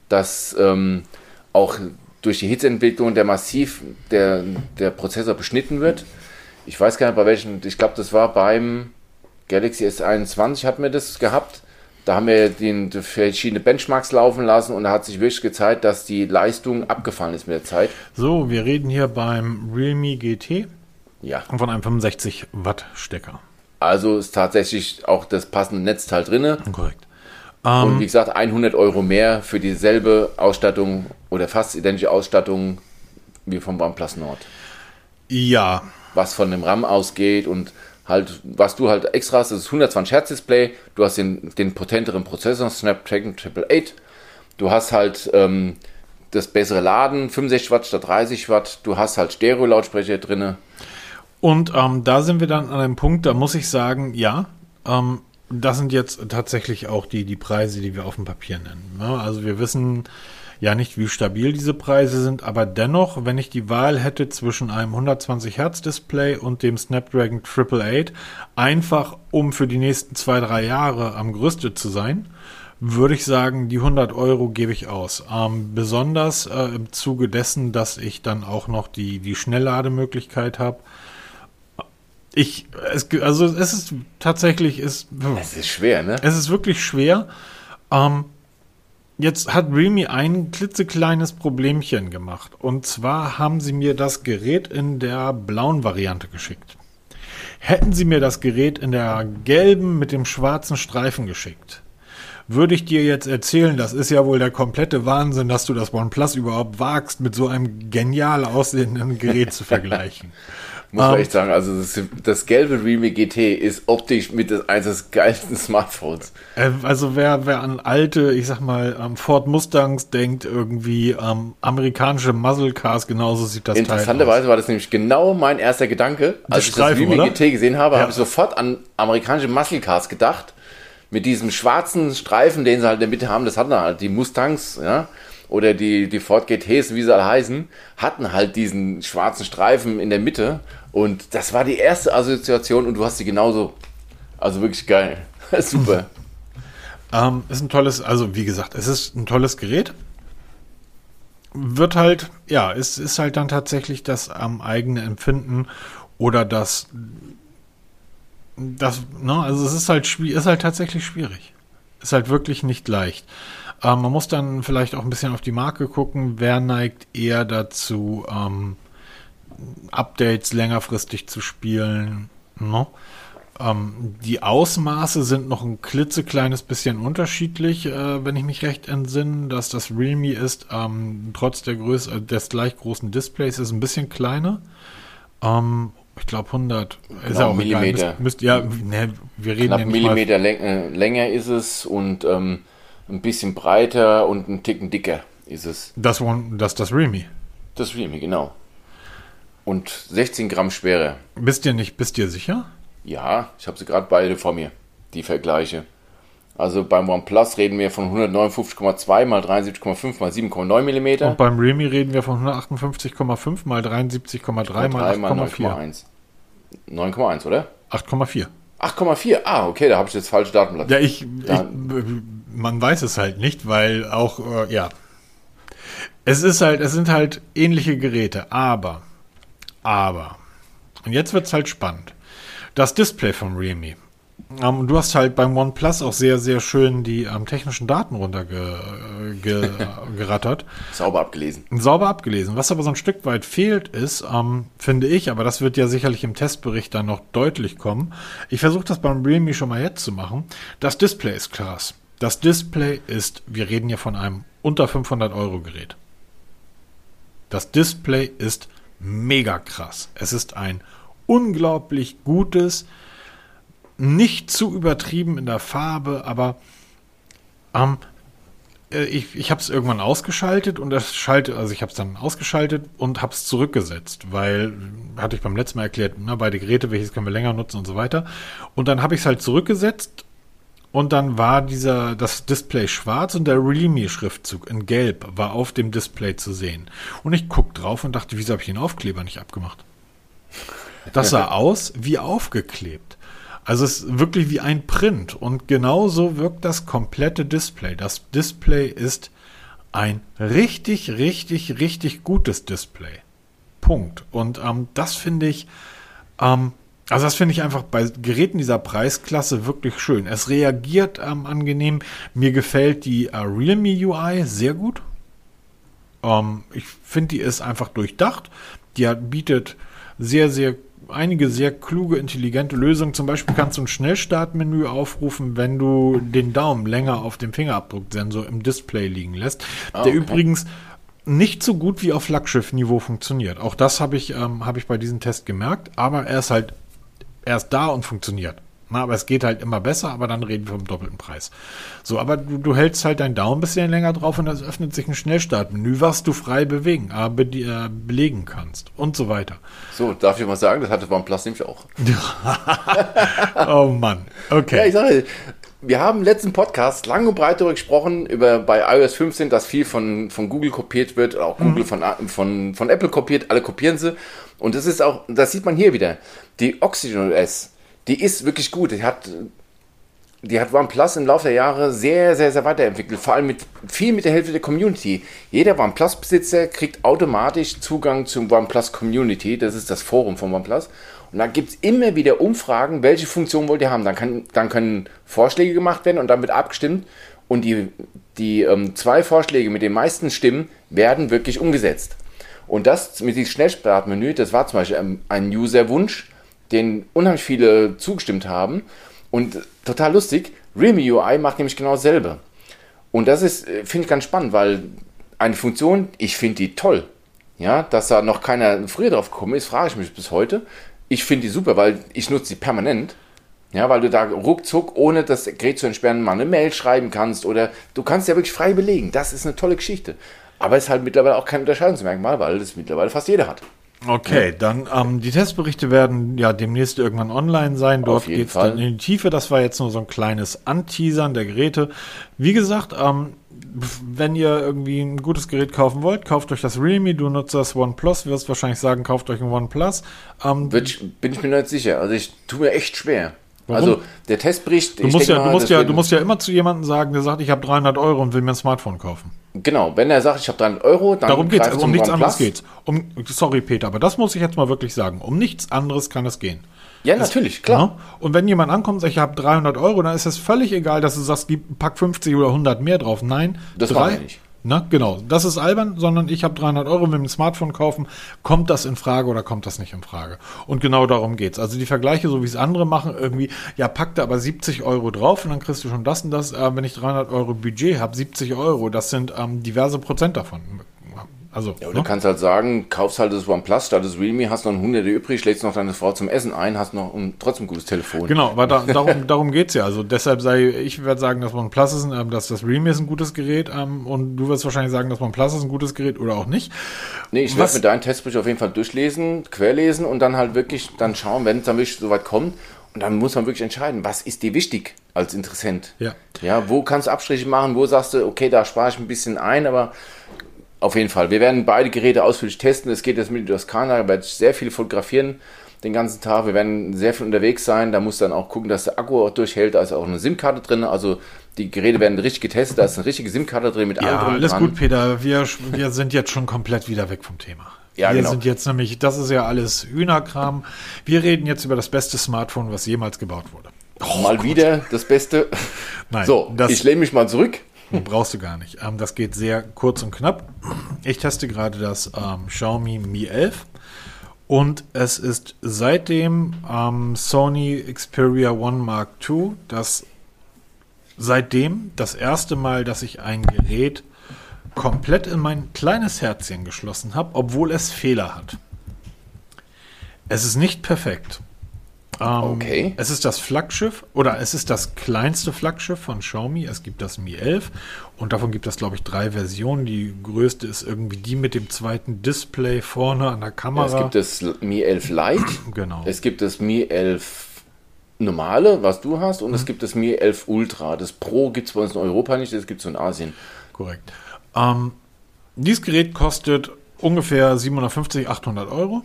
dass ähm, auch durch die Hitzeentwicklung der massiv der, der Prozessor beschnitten wird. Ich weiß gar nicht bei welchem, ich glaube, das war beim Galaxy S21 hatten wir das gehabt da haben wir den, verschiedene Benchmarks laufen lassen und da hat sich wirklich gezeigt, dass die Leistung abgefallen ist mit der Zeit. So, wir reden hier beim Realme GT. Ja. Von einem 65 Watt Stecker. Also ist tatsächlich auch das passende Netzteil drin. Korrekt. Und um, wie gesagt, 100 Euro mehr für dieselbe Ausstattung oder fast identische Ausstattung wie vom OnePlus Nord. Ja. Was von dem RAM ausgeht und halt, was du halt extra hast, ist 120 Hertz Display, du hast den, den potenteren Prozessor, Snapdragon 888, du hast halt ähm, das bessere Laden, 65 Watt statt 30 Watt, du hast halt Stereo-Lautsprecher drin. Und ähm, da sind wir dann an einem Punkt, da muss ich sagen, ja, ähm, das sind jetzt tatsächlich auch die, die Preise, die wir auf dem Papier nennen. Ne? Also wir wissen, ja nicht, wie stabil diese Preise sind, aber dennoch, wenn ich die Wahl hätte zwischen einem 120 Hertz Display und dem Snapdragon 888, einfach um für die nächsten zwei, drei Jahre am gerüstet zu sein, würde ich sagen, die 100 Euro gebe ich aus. Ähm, besonders äh, im Zuge dessen, dass ich dann auch noch die, die Schnelllademöglichkeit habe. Ich, es, also es ist tatsächlich, es, es ist schwer, ne? Es ist wirklich schwer. Ähm, Jetzt hat Realme ein klitzekleines Problemchen gemacht. Und zwar haben sie mir das Gerät in der blauen Variante geschickt. Hätten sie mir das Gerät in der gelben mit dem schwarzen Streifen geschickt, würde ich dir jetzt erzählen, das ist ja wohl der komplette Wahnsinn, dass du das OnePlus überhaupt wagst, mit so einem genial aussehenden Gerät zu vergleichen. Muss man um, ähm, echt sagen, also das, das, gelbe Realme GT ist optisch mit das, eines des geilsten Smartphones. Äh, also wer, wer an alte, ich sag mal, um, Ford Mustangs denkt, irgendwie um, amerikanische Muscle Cars, genauso sieht das Interessanterweise war das nämlich genau mein erster Gedanke. Als ich das Realme oder? GT gesehen habe, ja. habe ich sofort an amerikanische Muscle Cars gedacht. Mit diesem schwarzen Streifen, den sie halt in der Mitte haben, das hatten halt die Mustangs, ja. oder die, die Ford GTs, wie sie alle heißen, hatten halt diesen schwarzen Streifen in der Mitte. Und das war die erste Assoziation und du hast sie genauso. Also wirklich geil. Super. Ähm, ist ein tolles, also wie gesagt, es ist ein tolles Gerät. Wird halt, ja, es ist halt dann tatsächlich das am eigene Empfinden oder das, das, ne, also es ist halt, ist halt tatsächlich schwierig. Ist halt wirklich nicht leicht. Ähm, man muss dann vielleicht auch ein bisschen auf die Marke gucken. Wer neigt eher dazu, ähm, Updates längerfristig zu spielen? Ne? Ähm, die Ausmaße sind noch ein klitzekleines bisschen unterschiedlich, äh, wenn ich mich recht entsinne, dass das Realme ist, ähm, trotz der Größe äh, des gleich großen Displays ist ein bisschen kleiner. Ähm, ich glaube 100 genau, ist ja auch Millimeter. Müsst, müsst, ja, ne, wir reden Knapp ja Millimeter läng länger ist es und ähm, ein bisschen breiter und ein Ticken dicker ist es. Das, das, das Realme. Das Realme, genau. Und 16 Gramm schwerer. Bist dir nicht, bist dir sicher? Ja, ich habe sie gerade beide vor mir, die Vergleiche. Also beim OnePlus reden wir von 159,2 mal 73,5 mal 7,9 mm. Und beim Realme reden wir von 158,5 mal 73,3 mal 8,4. 9,1, oder? 8,4. 8,4, ah, okay, da habe ich jetzt falsche Datenblatt. Ja, ich, ich, man weiß es halt nicht, weil auch, äh, ja, es ist halt, es sind halt ähnliche Geräte, aber, aber, und jetzt wird es halt spannend. Das Display von Realme. Ähm, du hast halt beim OnePlus auch sehr, sehr schön die ähm, technischen Daten runtergerattert. Sauber abgelesen. Sauber abgelesen. Was aber so ein Stück weit fehlt, ist, ähm, finde ich, aber das wird ja sicherlich im Testbericht dann noch deutlich kommen. Ich versuche das beim Realme schon mal jetzt zu machen. Das Display ist krass. Das Display ist, wir reden hier von einem unter 500 Euro Gerät. Das Display ist mega krass. Es ist ein unglaublich gutes, nicht zu übertrieben in der Farbe, aber ähm, äh, ich, ich habe es irgendwann ausgeschaltet und das schaltet, also ich habe es dann ausgeschaltet und habe es zurückgesetzt, weil, hatte ich beim letzten Mal erklärt, ne, beide Geräte, welches können wir länger nutzen und so weiter. Und dann habe ich es halt zurückgesetzt und dann war dieser, das Display schwarz und der Realme-Schriftzug in gelb war auf dem Display zu sehen. Und ich guck drauf und dachte, wieso habe ich den Aufkleber nicht abgemacht? Das sah aus wie aufgeklebt. Also es ist wirklich wie ein Print. Und genauso wirkt das komplette Display. Das Display ist ein richtig, richtig, richtig gutes Display. Punkt. Und ähm, das finde ich, ähm, also das finde ich einfach bei Geräten dieser Preisklasse wirklich schön. Es reagiert ähm, angenehm. Mir gefällt die äh, Realme UI sehr gut. Ähm, ich finde, die ist einfach durchdacht. Die hat, bietet sehr, sehr einige sehr kluge, intelligente Lösungen. Zum Beispiel kannst du ein Schnellstartmenü aufrufen, wenn du den Daumen länger auf dem Fingerabdrucksensor im Display liegen lässt. Oh, der übrigens nicht so gut wie auf Flaggschiff-Niveau funktioniert. Auch das habe ich, ähm, hab ich bei diesem Test gemerkt, aber er ist halt erst da und funktioniert. Na, aber es geht halt immer besser, aber dann reden wir vom doppelten Preis. So, aber du, du hältst halt deinen Daumen ein bisschen länger drauf und es öffnet sich ein Schnellstartmenü, was du frei bewegen, äh, be äh, belegen kannst und so weiter. So, darf ich mal sagen, das hatte OnePlus nämlich auch. oh Mann, okay. Ja, ich sage, wir haben im letzten Podcast lang und breit darüber gesprochen, über bei iOS 15, dass viel von, von Google kopiert wird, auch Google mhm. von, von, von Apple kopiert, alle kopieren sie. Und das ist auch, das sieht man hier wieder. Die Oxygen OS die ist wirklich gut. Die hat, die hat OnePlus im Laufe der Jahre sehr, sehr, sehr weiterentwickelt. Vor allem mit viel mit der Hilfe der Community. Jeder OnePlus-Besitzer kriegt automatisch Zugang zum OnePlus Community. Das ist das Forum von OnePlus. Und da gibt es immer wieder Umfragen, welche Funktion wollt ihr haben. Dann, kann, dann können Vorschläge gemacht werden und wird abgestimmt. Und die, die ähm, zwei Vorschläge mit den meisten Stimmen werden wirklich umgesetzt. Und das mit diesem Schnellstartmenü, das war zum Beispiel ein User-Wunsch den unheimlich viele zugestimmt haben. Und total lustig, Realme UI macht nämlich genau dasselbe. Und das ist, äh, finde ich ganz spannend, weil eine Funktion, ich finde die toll. Ja, dass da noch keiner früher drauf gekommen ist, frage ich mich bis heute. Ich finde die super, weil ich nutze die permanent. Ja, weil du da ruckzuck, ohne das Gerät zu entsperren, mal eine Mail schreiben kannst oder du kannst ja wirklich frei belegen. Das ist eine tolle Geschichte. Aber es ist halt mittlerweile auch kein Unterscheidungsmerkmal, weil das mittlerweile fast jeder hat. Okay, dann ähm, die Testberichte werden ja demnächst irgendwann online sein. Dort geht es dann in die Tiefe. Das war jetzt nur so ein kleines Anteasern der Geräte. Wie gesagt, ähm, wenn ihr irgendwie ein gutes Gerät kaufen wollt, kauft euch das Realme. Du nutzt das OnePlus, wirst wahrscheinlich sagen, kauft euch ein OnePlus. Ähm, Wird, ich- bin ich mir nicht sicher. Also ich tue mir echt schwer. Warum? Also der Testbericht. du musst, ja, du, mal, musst das ja, du musst ja immer zu jemandem sagen, der sagt, ich habe 300 Euro und will mir ein Smartphone kaufen. Genau, wenn er sagt, ich habe 300 Euro, dann Darum geht's, greif also um nichts anderes geht's. Um, sorry, Peter, aber das muss ich jetzt mal wirklich sagen. Um nichts anderes kann es gehen. Ja, natürlich, klar. Ja? Und wenn jemand ankommt und sagt, ich habe 300 Euro, dann ist es völlig egal, dass du sagst, gib, pack 50 oder 100 mehr drauf. Nein, Das machen wir nicht. Na, genau. Das ist albern, sondern ich habe 300 Euro, mir ein Smartphone kaufen. Kommt das in Frage oder kommt das nicht in Frage? Und genau darum geht's. Also die Vergleiche, so wie es andere machen, irgendwie, ja, pack da aber 70 Euro drauf und dann kriegst du schon das und das. Äh, wenn ich 300 Euro Budget habe, 70 Euro, das sind ähm, diverse Prozent davon. Also, Ja, und ne? du kannst halt sagen, kaufst halt das OnePlus statt das Realme, hast noch ein 100 übrig, schlägst noch deine Frau zum Essen ein, hast noch ein, trotzdem ein gutes Telefon. Genau, aber da, darum, darum geht's ja. Also deshalb sei, ich werde sagen, dass OnePlus ist, ähm, dass das Realme ist ein gutes Gerät ähm, und du wirst wahrscheinlich sagen, dass OnePlus ist ein gutes Gerät oder auch nicht. Nee, ich werde mir deinen Testbericht auf jeden Fall durchlesen, querlesen und dann halt wirklich dann schauen, wenn es dann wirklich soweit kommt. Und dann muss man wirklich entscheiden, was ist dir wichtig als Interessent? Ja. Ja, wo kannst du Abstriche machen, wo sagst du, okay, da spare ich ein bisschen ein, aber auf jeden Fall. Wir werden beide Geräte ausführlich testen. Es geht jetzt mit Kanada, da werde ich sehr viel fotografieren den ganzen Tag. Wir werden sehr viel unterwegs sein. Da muss dann auch gucken, dass der Akku auch durchhält. Da ist auch eine SIM-Karte drin. Also die Geräte werden richtig getestet. Da ist eine richtige SIM-Karte drin mit allem Ja, und alles dran. gut, Peter. Wir, wir sind jetzt schon komplett wieder weg vom Thema. Ja, wir genau. sind jetzt nämlich, das ist ja alles Hühnerkram. Wir reden jetzt über das beste Smartphone, was jemals gebaut wurde. Mal wieder das Beste. Nein, so, das- ich lehne mich mal zurück. Brauchst du gar nicht. Ähm, das geht sehr kurz und knapp. Ich teste gerade das ähm, Xiaomi Mi 11 und es ist seitdem ähm, Sony Xperia One Mark II das seitdem das erste Mal, dass ich ein Gerät komplett in mein kleines Herzchen geschlossen habe, obwohl es Fehler hat. Es ist nicht perfekt. Ähm, Okay. Es ist das Flaggschiff oder es ist das kleinste Flaggschiff von Xiaomi. Es gibt das Mi 11 und davon gibt es, glaube ich, drei Versionen. Die größte ist irgendwie die mit dem zweiten Display vorne an der Kamera. Es gibt das Mi 11 Lite. genau. Es gibt das Mi 11 normale, was du hast, Mhm. und es gibt das Mi 11 Ultra. Das Pro gibt es bei uns in Europa nicht, das gibt es in Asien. Korrekt. Ähm, dieses Gerät kostet ungefähr 750, 800 Euro.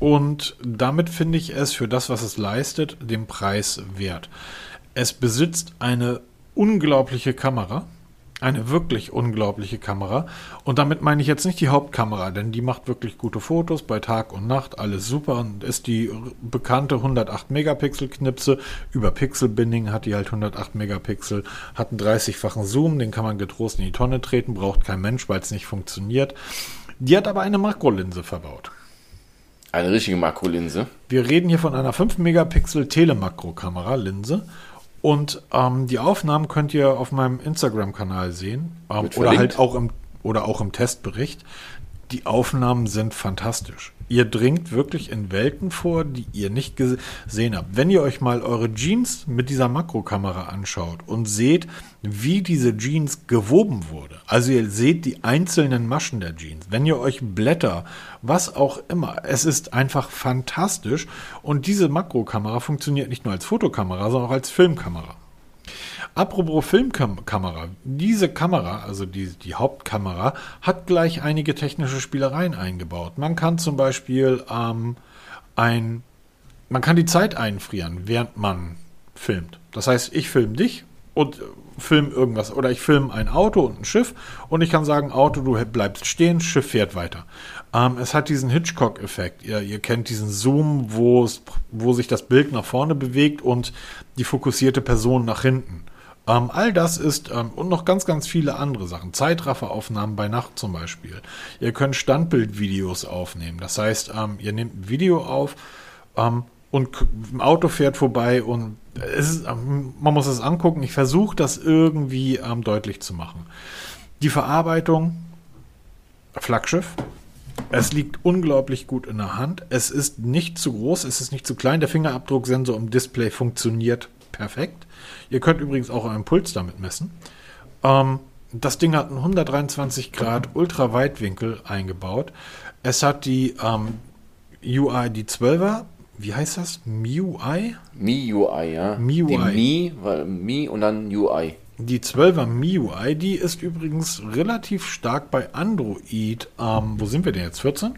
Und damit finde ich es für das, was es leistet, den Preis wert. Es besitzt eine unglaubliche Kamera. Eine wirklich unglaubliche Kamera. Und damit meine ich jetzt nicht die Hauptkamera, denn die macht wirklich gute Fotos bei Tag und Nacht, alles super und ist die bekannte 108 Megapixel Knipse. Über Pixelbinding hat die halt 108 Megapixel, hat einen 30-fachen Zoom, den kann man getrost in die Tonne treten, braucht kein Mensch, weil es nicht funktioniert. Die hat aber eine Makrolinse verbaut. Eine richtige Makrolinse. Wir reden hier von einer 5 Megapixel Telemakro-Kamera-Linse. Und ähm, die Aufnahmen könnt ihr auf meinem Instagram-Kanal sehen. Ähm, oder verlinkt. halt auch im, oder auch im Testbericht. Die Aufnahmen sind fantastisch. Ihr dringt wirklich in Welten vor, die ihr nicht gese- gesehen habt. Wenn ihr euch mal eure Jeans mit dieser Makrokamera anschaut und seht, wie diese Jeans gewoben wurde, also ihr seht die einzelnen Maschen der Jeans, wenn ihr euch Blätter, was auch immer, es ist einfach fantastisch und diese Makrokamera funktioniert nicht nur als Fotokamera, sondern auch als Filmkamera. Apropos Filmkamera, diese Kamera, also die, die Hauptkamera, hat gleich einige technische Spielereien eingebaut. Man kann zum Beispiel ähm, ein, man kann die Zeit einfrieren, während man filmt. Das heißt, ich filme dich und äh, film irgendwas oder ich filme ein Auto und ein Schiff und ich kann sagen, Auto, du bleibst stehen, Schiff fährt weiter. Ähm, es hat diesen Hitchcock-Effekt. Ihr, ihr kennt diesen Zoom, wo sich das Bild nach vorne bewegt und die fokussierte Person nach hinten. Ähm, all das ist ähm, und noch ganz, ganz viele andere Sachen. Zeitrafferaufnahmen bei Nacht zum Beispiel. Ihr könnt Standbildvideos aufnehmen. Das heißt, ähm, ihr nehmt ein Video auf ähm, und ein Auto fährt vorbei und ist, ähm, man muss es angucken. Ich versuche das irgendwie ähm, deutlich zu machen. Die Verarbeitung, Flaggschiff. Es liegt unglaublich gut in der Hand. Es ist nicht zu groß, es ist nicht zu klein. Der Fingerabdrucksensor im Display funktioniert perfekt. Ihr könnt übrigens auch euren Puls damit messen. Ähm, das Ding hat einen 123 Grad Ultraweitwinkel eingebaut. Es hat die ähm, UI, die 12er, wie heißt das? MIUI? MIUI, ja. MIUI. Die Mi, weil Mi und dann UI. Die 12er MIUI, die ist übrigens relativ stark bei Android. Ähm, wo sind wir denn jetzt? 14?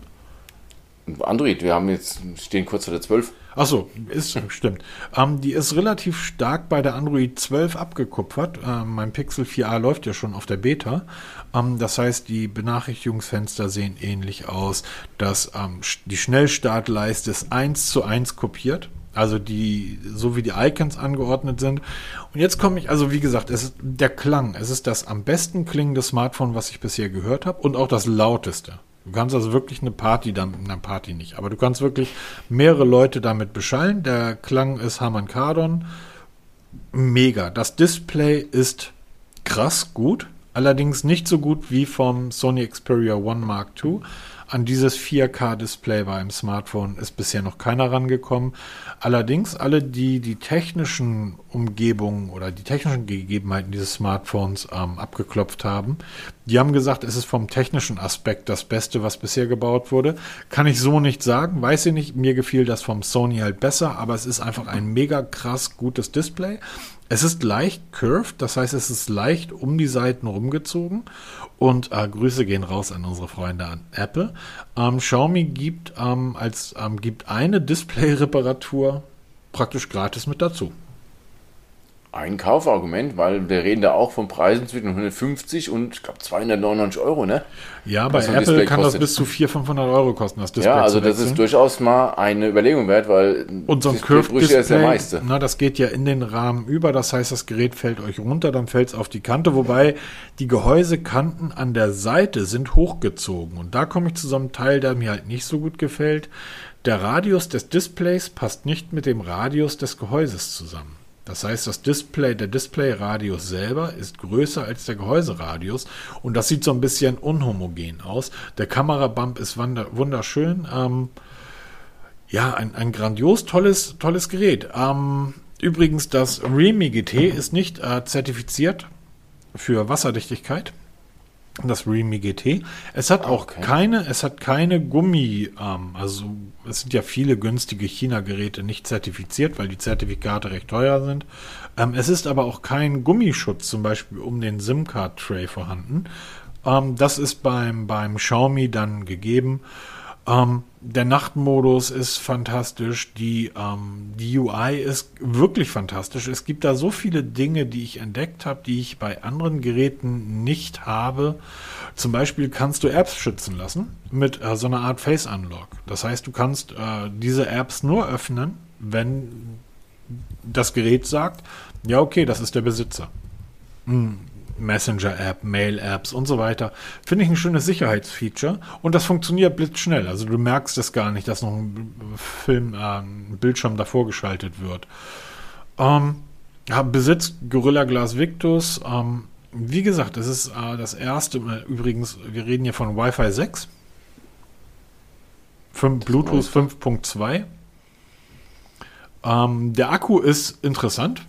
Android, wir haben jetzt, stehen kurz vor der 12. Achso, ist stimmt. Ähm, die ist relativ stark bei der Android 12 abgekupfert. Ähm, mein Pixel 4a läuft ja schon auf der Beta. Ähm, das heißt, die Benachrichtigungsfenster sehen ähnlich aus. dass ähm, die Schnellstartleiste ist 1 zu 1 kopiert. Also die, so wie die Icons angeordnet sind. Und jetzt komme ich, also wie gesagt, es ist der Klang. Es ist das am besten klingende Smartphone, was ich bisher gehört habe und auch das lauteste. Du kannst also wirklich eine Party damit, eine Party nicht, aber du kannst wirklich mehrere Leute damit beschallen. Der Klang ist Harman Kardon. Mega. Das Display ist krass gut, allerdings nicht so gut wie vom Sony Xperia One Mark II. An dieses 4K-Display beim Smartphone ist bisher noch keiner rangekommen. Allerdings alle, die die technischen Umgebungen oder die technischen Gegebenheiten dieses Smartphones ähm, abgeklopft haben, die haben gesagt, es ist vom technischen Aspekt das Beste, was bisher gebaut wurde. Kann ich so nicht sagen, weiß ich nicht. Mir gefiel das vom Sony halt besser, aber es ist einfach ein mega krass gutes Display. Es ist leicht curved, das heißt, es ist leicht um die Seiten rumgezogen. Und äh, Grüße gehen raus an unsere Freunde an Apple. Ähm, Xiaomi gibt, ähm, als, ähm, gibt eine Display-Reparatur praktisch gratis mit dazu ein Kaufargument, weil wir reden da auch von Preisen zwischen 150 und ich glaube 299 Euro, ne? Ja, bei Apple Display kann kostet. das bis zu 400, 500 Euro kosten, das Display Ja, also das ist durchaus mal eine Überlegung wert, weil und so ein Display ist der meiste. Na, das geht ja in den Rahmen über, das heißt, das Gerät fällt euch runter, dann fällt es auf die Kante, wobei die Gehäusekanten an der Seite sind hochgezogen und da komme ich zu so einem Teil, der mir halt nicht so gut gefällt. Der Radius des Displays passt nicht mit dem Radius des Gehäuses zusammen. Das heißt, das Display, der Displayradius selber ist größer als der Gehäuseradius und das sieht so ein bisschen unhomogen aus. Der Kamerabump ist wunderschön. Ähm, ja, ein, ein grandios tolles, tolles Gerät. Ähm, übrigens, das Realme GT ist nicht äh, zertifiziert für Wasserdichtigkeit das Realme GT. Es hat auch okay. keine, es hat keine Gummi, ähm, also es sind ja viele günstige China-Geräte nicht zertifiziert, weil die Zertifikate recht teuer sind. Ähm, es ist aber auch kein Gummischutz zum Beispiel um den SIM-Card-Tray vorhanden. Ähm, das ist beim, beim Xiaomi dann gegeben. Ähm, der Nachtmodus ist fantastisch, die, ähm, die UI ist wirklich fantastisch. Es gibt da so viele Dinge, die ich entdeckt habe, die ich bei anderen Geräten nicht habe. Zum Beispiel kannst du Apps schützen lassen mit äh, so einer Art Face Unlock. Das heißt, du kannst äh, diese Apps nur öffnen, wenn das Gerät sagt, ja okay, das ist der Besitzer. Hm Messenger-App, Mail-Apps und so weiter. Finde ich ein schönes Sicherheitsfeature und das funktioniert blitzschnell. Also du merkst es gar nicht, dass noch ein Film, äh, ein Bildschirm davor geschaltet wird. Ähm, besitzt Gorilla Glass Victus. Ähm, wie gesagt, das ist äh, das erste. Übrigens, wir reden hier von Wi-Fi 6. 5, Bluetooth 5.2. Ähm, der Akku ist interessant.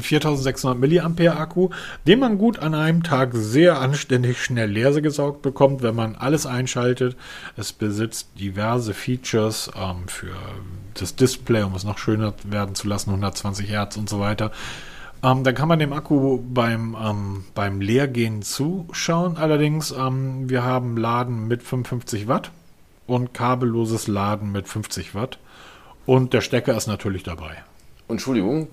4600 Milliampere Akku, den man gut an einem Tag sehr anständig schnell leer gesaugt bekommt, wenn man alles einschaltet. Es besitzt diverse Features ähm, für das Display, um es noch schöner werden zu lassen, 120 Hertz und so weiter. Ähm, dann kann man dem Akku beim, ähm, beim Leergehen zuschauen. Allerdings, ähm, wir haben Laden mit 55 Watt und kabelloses Laden mit 50 Watt. Und der Stecker ist natürlich dabei. Entschuldigung,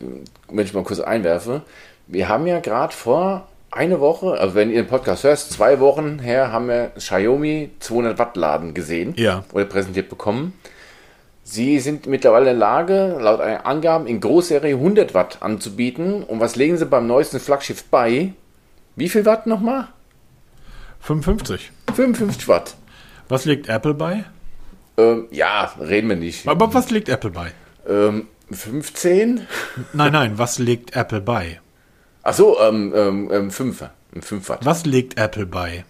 wenn ich mal kurz einwerfe. Wir haben ja gerade vor eine Woche, also wenn ihr den Podcast hörst, zwei Wochen her haben wir Xiaomi 200 Watt Laden gesehen ja. oder präsentiert bekommen. Sie sind mittlerweile in der Lage, laut Angaben in Großserie 100 Watt anzubieten. Und was legen Sie beim neuesten Flaggschiff bei? Wie viel Watt nochmal? 55. 55 Watt. Was legt Apple bei? Ähm, ja, reden wir nicht. Aber was legt Apple bei? Ähm, 15? Nein, nein, was legt Apple bei? Ach so, ähm, ähm, 5. Ähm, 5 Watt. Was legt Apple bei?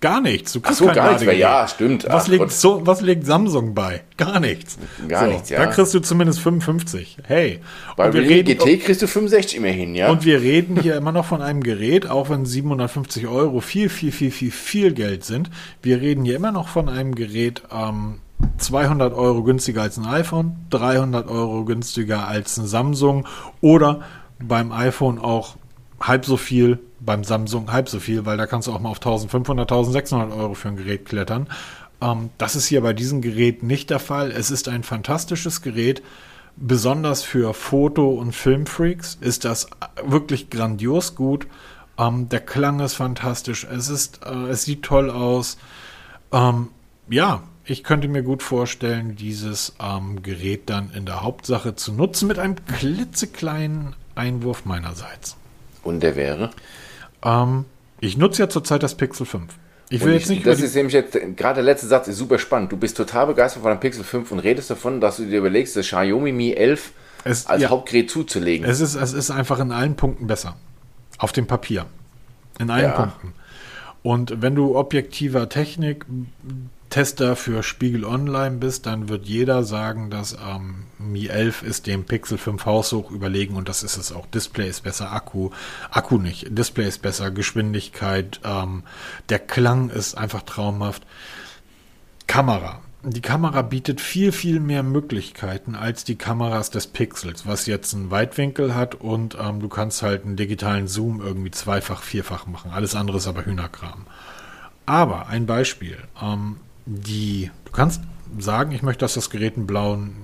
Gar nichts. Du kriegst Ach so, gar nichts mehr. Ja, stimmt. Was, Ach, legt so, was legt Samsung bei? Gar nichts. Gar so, nichts, ja. Da kriegst du zumindest 55. Hey. Bei Realme GT kriegst du 65 immerhin, ja. Und wir reden hier immer noch von einem Gerät, auch wenn 750 Euro viel, viel, viel, viel, viel Geld sind. Wir reden hier immer noch von einem Gerät, ähm, 200 Euro günstiger als ein iPhone, 300 Euro günstiger als ein Samsung oder beim iPhone auch halb so viel, beim Samsung halb so viel, weil da kannst du auch mal auf 1500, 1600 Euro für ein Gerät klettern. Ähm, das ist hier bei diesem Gerät nicht der Fall. Es ist ein fantastisches Gerät. Besonders für Foto- und Filmfreaks ist das wirklich grandios gut. Ähm, der Klang ist fantastisch. Es ist, äh, es sieht toll aus. Ähm, ja, ich könnte mir gut vorstellen, dieses ähm, Gerät dann in der Hauptsache zu nutzen mit einem klitzekleinen Einwurf meinerseits. Und der wäre? Ähm, ich nutze ja zurzeit das Pixel 5. Ich will ich, jetzt nicht das ist nämlich jetzt, gerade der letzte Satz ist super spannend. Du bist total begeistert von dem Pixel 5 und redest davon, dass du dir überlegst, das Xiaomi Mi 11 es, als ja, Hauptgerät zuzulegen. Es ist, es ist einfach in allen Punkten besser. Auf dem Papier. In allen ja. Punkten. Und wenn du objektiver Technik Tester für Spiegel Online bist, dann wird jeder sagen, dass ähm, Mi 11 ist dem Pixel 5 haushoch überlegen und das ist es auch. Display ist besser, Akku, Akku nicht. Display ist besser, Geschwindigkeit, ähm, der Klang ist einfach traumhaft. Kamera. Die Kamera bietet viel, viel mehr Möglichkeiten als die Kameras des Pixels, was jetzt einen Weitwinkel hat und ähm, du kannst halt einen digitalen Zoom irgendwie zweifach, vierfach machen. Alles andere ist aber Hühnerkram. Aber ein Beispiel. Ähm, die, du kannst sagen, ich möchte, dass das Gerät ein blauen,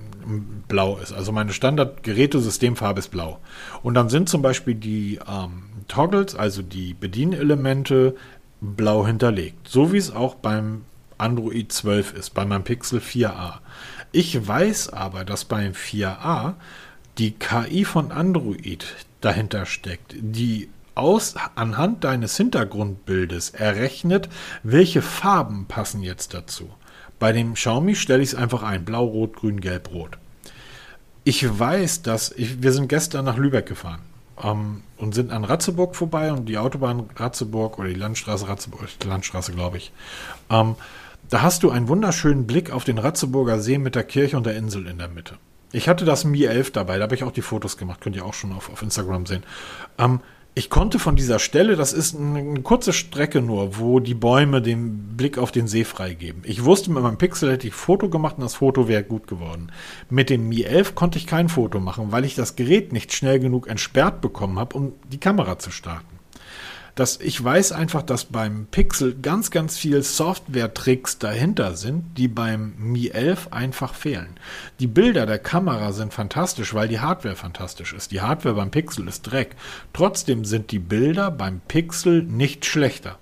blau ist. Also meine Standard-Gerätesystemfarbe ist blau. Und dann sind zum Beispiel die ähm, Toggles, also die Bedienelemente, blau hinterlegt. So wie es auch beim Android 12 ist, bei meinem Pixel 4a. Ich weiß aber, dass beim 4a die KI von Android dahinter steckt, die aus, anhand deines Hintergrundbildes errechnet, welche Farben passen jetzt dazu. Bei dem Xiaomi stelle ich es einfach ein. Blau, Rot, Grün, Gelb, Rot. Ich weiß, dass ich, wir sind gestern nach Lübeck gefahren ähm, und sind an Ratzeburg vorbei und die Autobahn Ratzeburg oder die Landstraße Ratzeburg, Landstraße glaube ich. Ähm, da hast du einen wunderschönen Blick auf den Ratzeburger See mit der Kirche und der Insel in der Mitte. Ich hatte das Mi 11 dabei, da habe ich auch die Fotos gemacht, könnt ihr auch schon auf, auf Instagram sehen. Ähm, ich konnte von dieser Stelle, das ist eine kurze Strecke nur, wo die Bäume den Blick auf den See freigeben. Ich wusste, mit meinem Pixel hätte ich Foto gemacht und das Foto wäre gut geworden. Mit dem Mi 11 konnte ich kein Foto machen, weil ich das Gerät nicht schnell genug entsperrt bekommen habe, um die Kamera zu starten dass ich weiß einfach, dass beim Pixel ganz, ganz viel Software-Tricks dahinter sind, die beim Mi 11 einfach fehlen. Die Bilder der Kamera sind fantastisch, weil die Hardware fantastisch ist. Die Hardware beim Pixel ist Dreck. Trotzdem sind die Bilder beim Pixel nicht schlechter.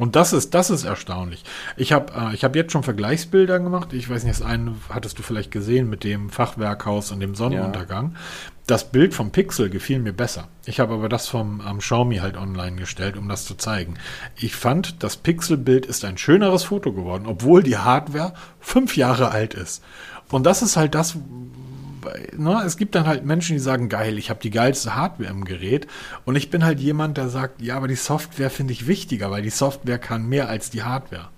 Und das ist, das ist erstaunlich. Ich habe äh, ich hab jetzt schon Vergleichsbilder gemacht. Ich weiß nicht, das eine hattest du vielleicht gesehen mit dem Fachwerkhaus und dem Sonnenuntergang. Ja. Das Bild vom Pixel gefiel mir besser. Ich habe aber das vom ähm, Xiaomi halt online gestellt, um das zu zeigen. Ich fand, das Pixelbild ist ein schöneres Foto geworden, obwohl die Hardware fünf Jahre alt ist. Und das ist halt das, ne, es gibt dann halt Menschen, die sagen, geil, ich habe die geilste Hardware im Gerät. Und ich bin halt jemand, der sagt, ja, aber die Software finde ich wichtiger, weil die Software kann mehr als die Hardware.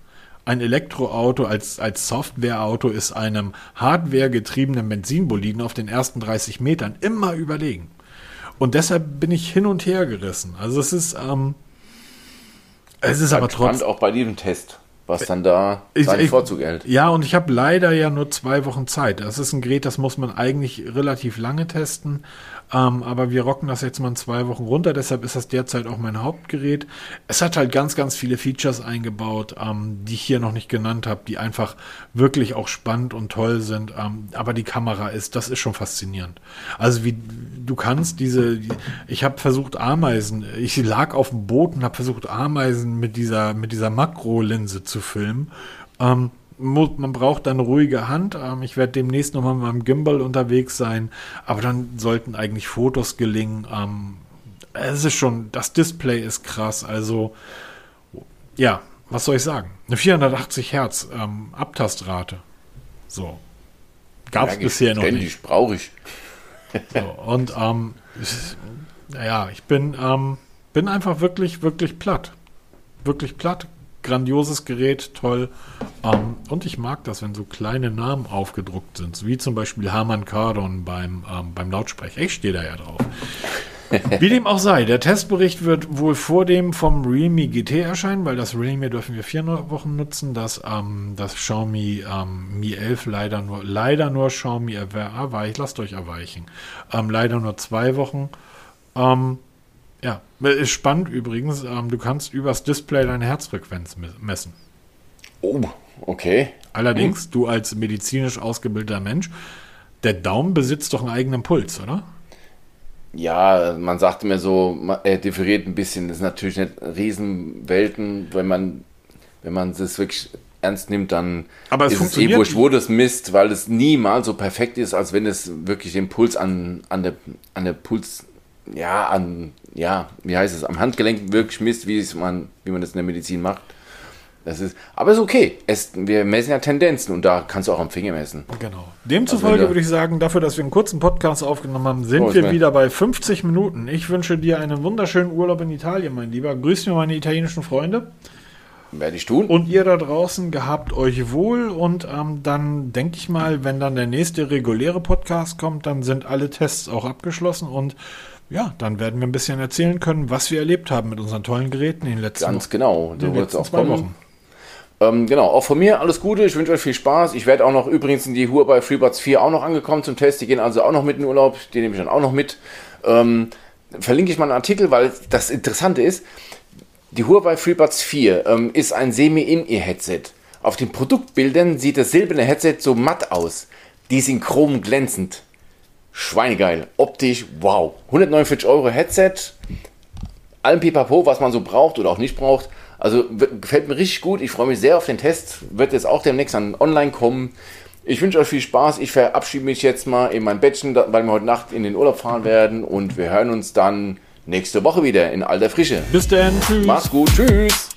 Ein Elektroauto als, als Softwareauto ist einem hardwaregetriebenen Benzinboliden auf den ersten 30 Metern immer überlegen. Und deshalb bin ich hin und her gerissen. Also es ist, ähm, es ist aber trotzdem. auch bei diesem Test was dann da seinen Vorzug hält. Ja, und ich habe leider ja nur zwei Wochen Zeit. Das ist ein Gerät, das muss man eigentlich relativ lange testen. Ähm, aber wir rocken das jetzt mal in zwei Wochen runter, deshalb ist das derzeit auch mein Hauptgerät. Es hat halt ganz, ganz viele Features eingebaut, ähm, die ich hier noch nicht genannt habe, die einfach wirklich auch spannend und toll sind. Ähm, aber die Kamera ist, das ist schon faszinierend. Also wie du kannst diese, ich habe versucht Ameisen, ich lag auf dem Boot und habe versucht Ameisen mit dieser, mit dieser Makrolinse zu filmen. Ähm, man braucht dann ruhige Hand. Ähm, ich werde demnächst nochmal mit meinem Gimbal unterwegs sein, aber dann sollten eigentlich Fotos gelingen. Ähm, es ist schon, das Display ist krass. Also, ja, was soll ich sagen? Eine 480 Hertz ähm, Abtastrate. So. Gab es bisher noch nicht. brauche ich. so, und, ähm, ja, ich bin, ähm, bin einfach wirklich, wirklich platt. Wirklich platt grandioses Gerät, toll. Ähm, und ich mag das, wenn so kleine Namen aufgedruckt sind, wie zum Beispiel Harman Kardon beim, ähm, beim Lautsprecher. Ich stehe da ja drauf. Wie dem auch sei, der Testbericht wird wohl vor dem vom Realme GT erscheinen, weil das Realme dürfen wir vier Wochen nutzen, das, ähm, das Xiaomi ähm, Mi 11 leider nur, leider nur Xiaomi erweicht, lasst euch erweichen, ähm, leider nur zwei Wochen. Ähm, ja, ist spannend übrigens, ähm, du kannst übers Display deine Herzfrequenz messen. Oh, okay. Allerdings, hm. du als medizinisch ausgebildeter Mensch, der Daumen besitzt doch einen eigenen Puls, oder? ja, man sagte mir so, er differiert ein bisschen. Das ist natürlich nicht Riesenwelten, wenn man, wenn man es wirklich ernst nimmt, dann Aber es ist es eh wurscht, wo das misst, weil es niemals so perfekt ist, als wenn es wirklich den Puls an, an der, an der Puls, ja, an, ja, wie heißt es, am Handgelenk wirklich misst, wie es man, wie man das in der Medizin macht. Das ist, aber ist okay. Es, wir messen ja Tendenzen und da kannst du auch am Finger messen. Genau. Demzufolge also würde ich sagen, dafür, dass wir einen kurzen Podcast aufgenommen haben, sind oh, wir wieder bei 50 Minuten. Ich wünsche dir einen wunderschönen Urlaub in Italien, mein Lieber. Grüß mir meine italienischen Freunde. Werde ich tun. Und ihr da draußen gehabt euch wohl und ähm, dann denke ich mal, wenn dann der nächste reguläre Podcast kommt, dann sind alle Tests auch abgeschlossen und ja, dann werden wir ein bisschen erzählen können, was wir erlebt haben mit unseren tollen Geräten in den letzten Ganz genau, so wird es auch kommen. Wochen. Ähm, genau, auch von mir alles Gute. Ich wünsche euch viel Spaß. Ich werde auch noch übrigens in die Huawei FreeBuds 4 auch noch angekommen zum Test. Die gehen also auch noch mit in den Urlaub. Die nehme ich dann auch noch mit. Ähm, verlinke ich mal einen Artikel, weil das Interessante ist, die Huawei FreeBuds 4 ähm, ist ein Semi-In-Ear-Headset. Auf den Produktbildern sieht das silberne Headset so matt aus. Die sind chrom glänzend. Schweinegeil. Optisch, wow. 149 Euro Headset. Allem Pipapo, was man so braucht oder auch nicht braucht. Also gefällt mir richtig gut. Ich freue mich sehr auf den Test. Wird jetzt auch demnächst an online kommen. Ich wünsche euch viel Spaß. Ich verabschiede mich jetzt mal in mein Bettchen, weil wir heute Nacht in den Urlaub fahren werden. Und wir hören uns dann nächste Woche wieder in alter Frische. Bis dann. Tschüss. Mach's gut. Tschüss.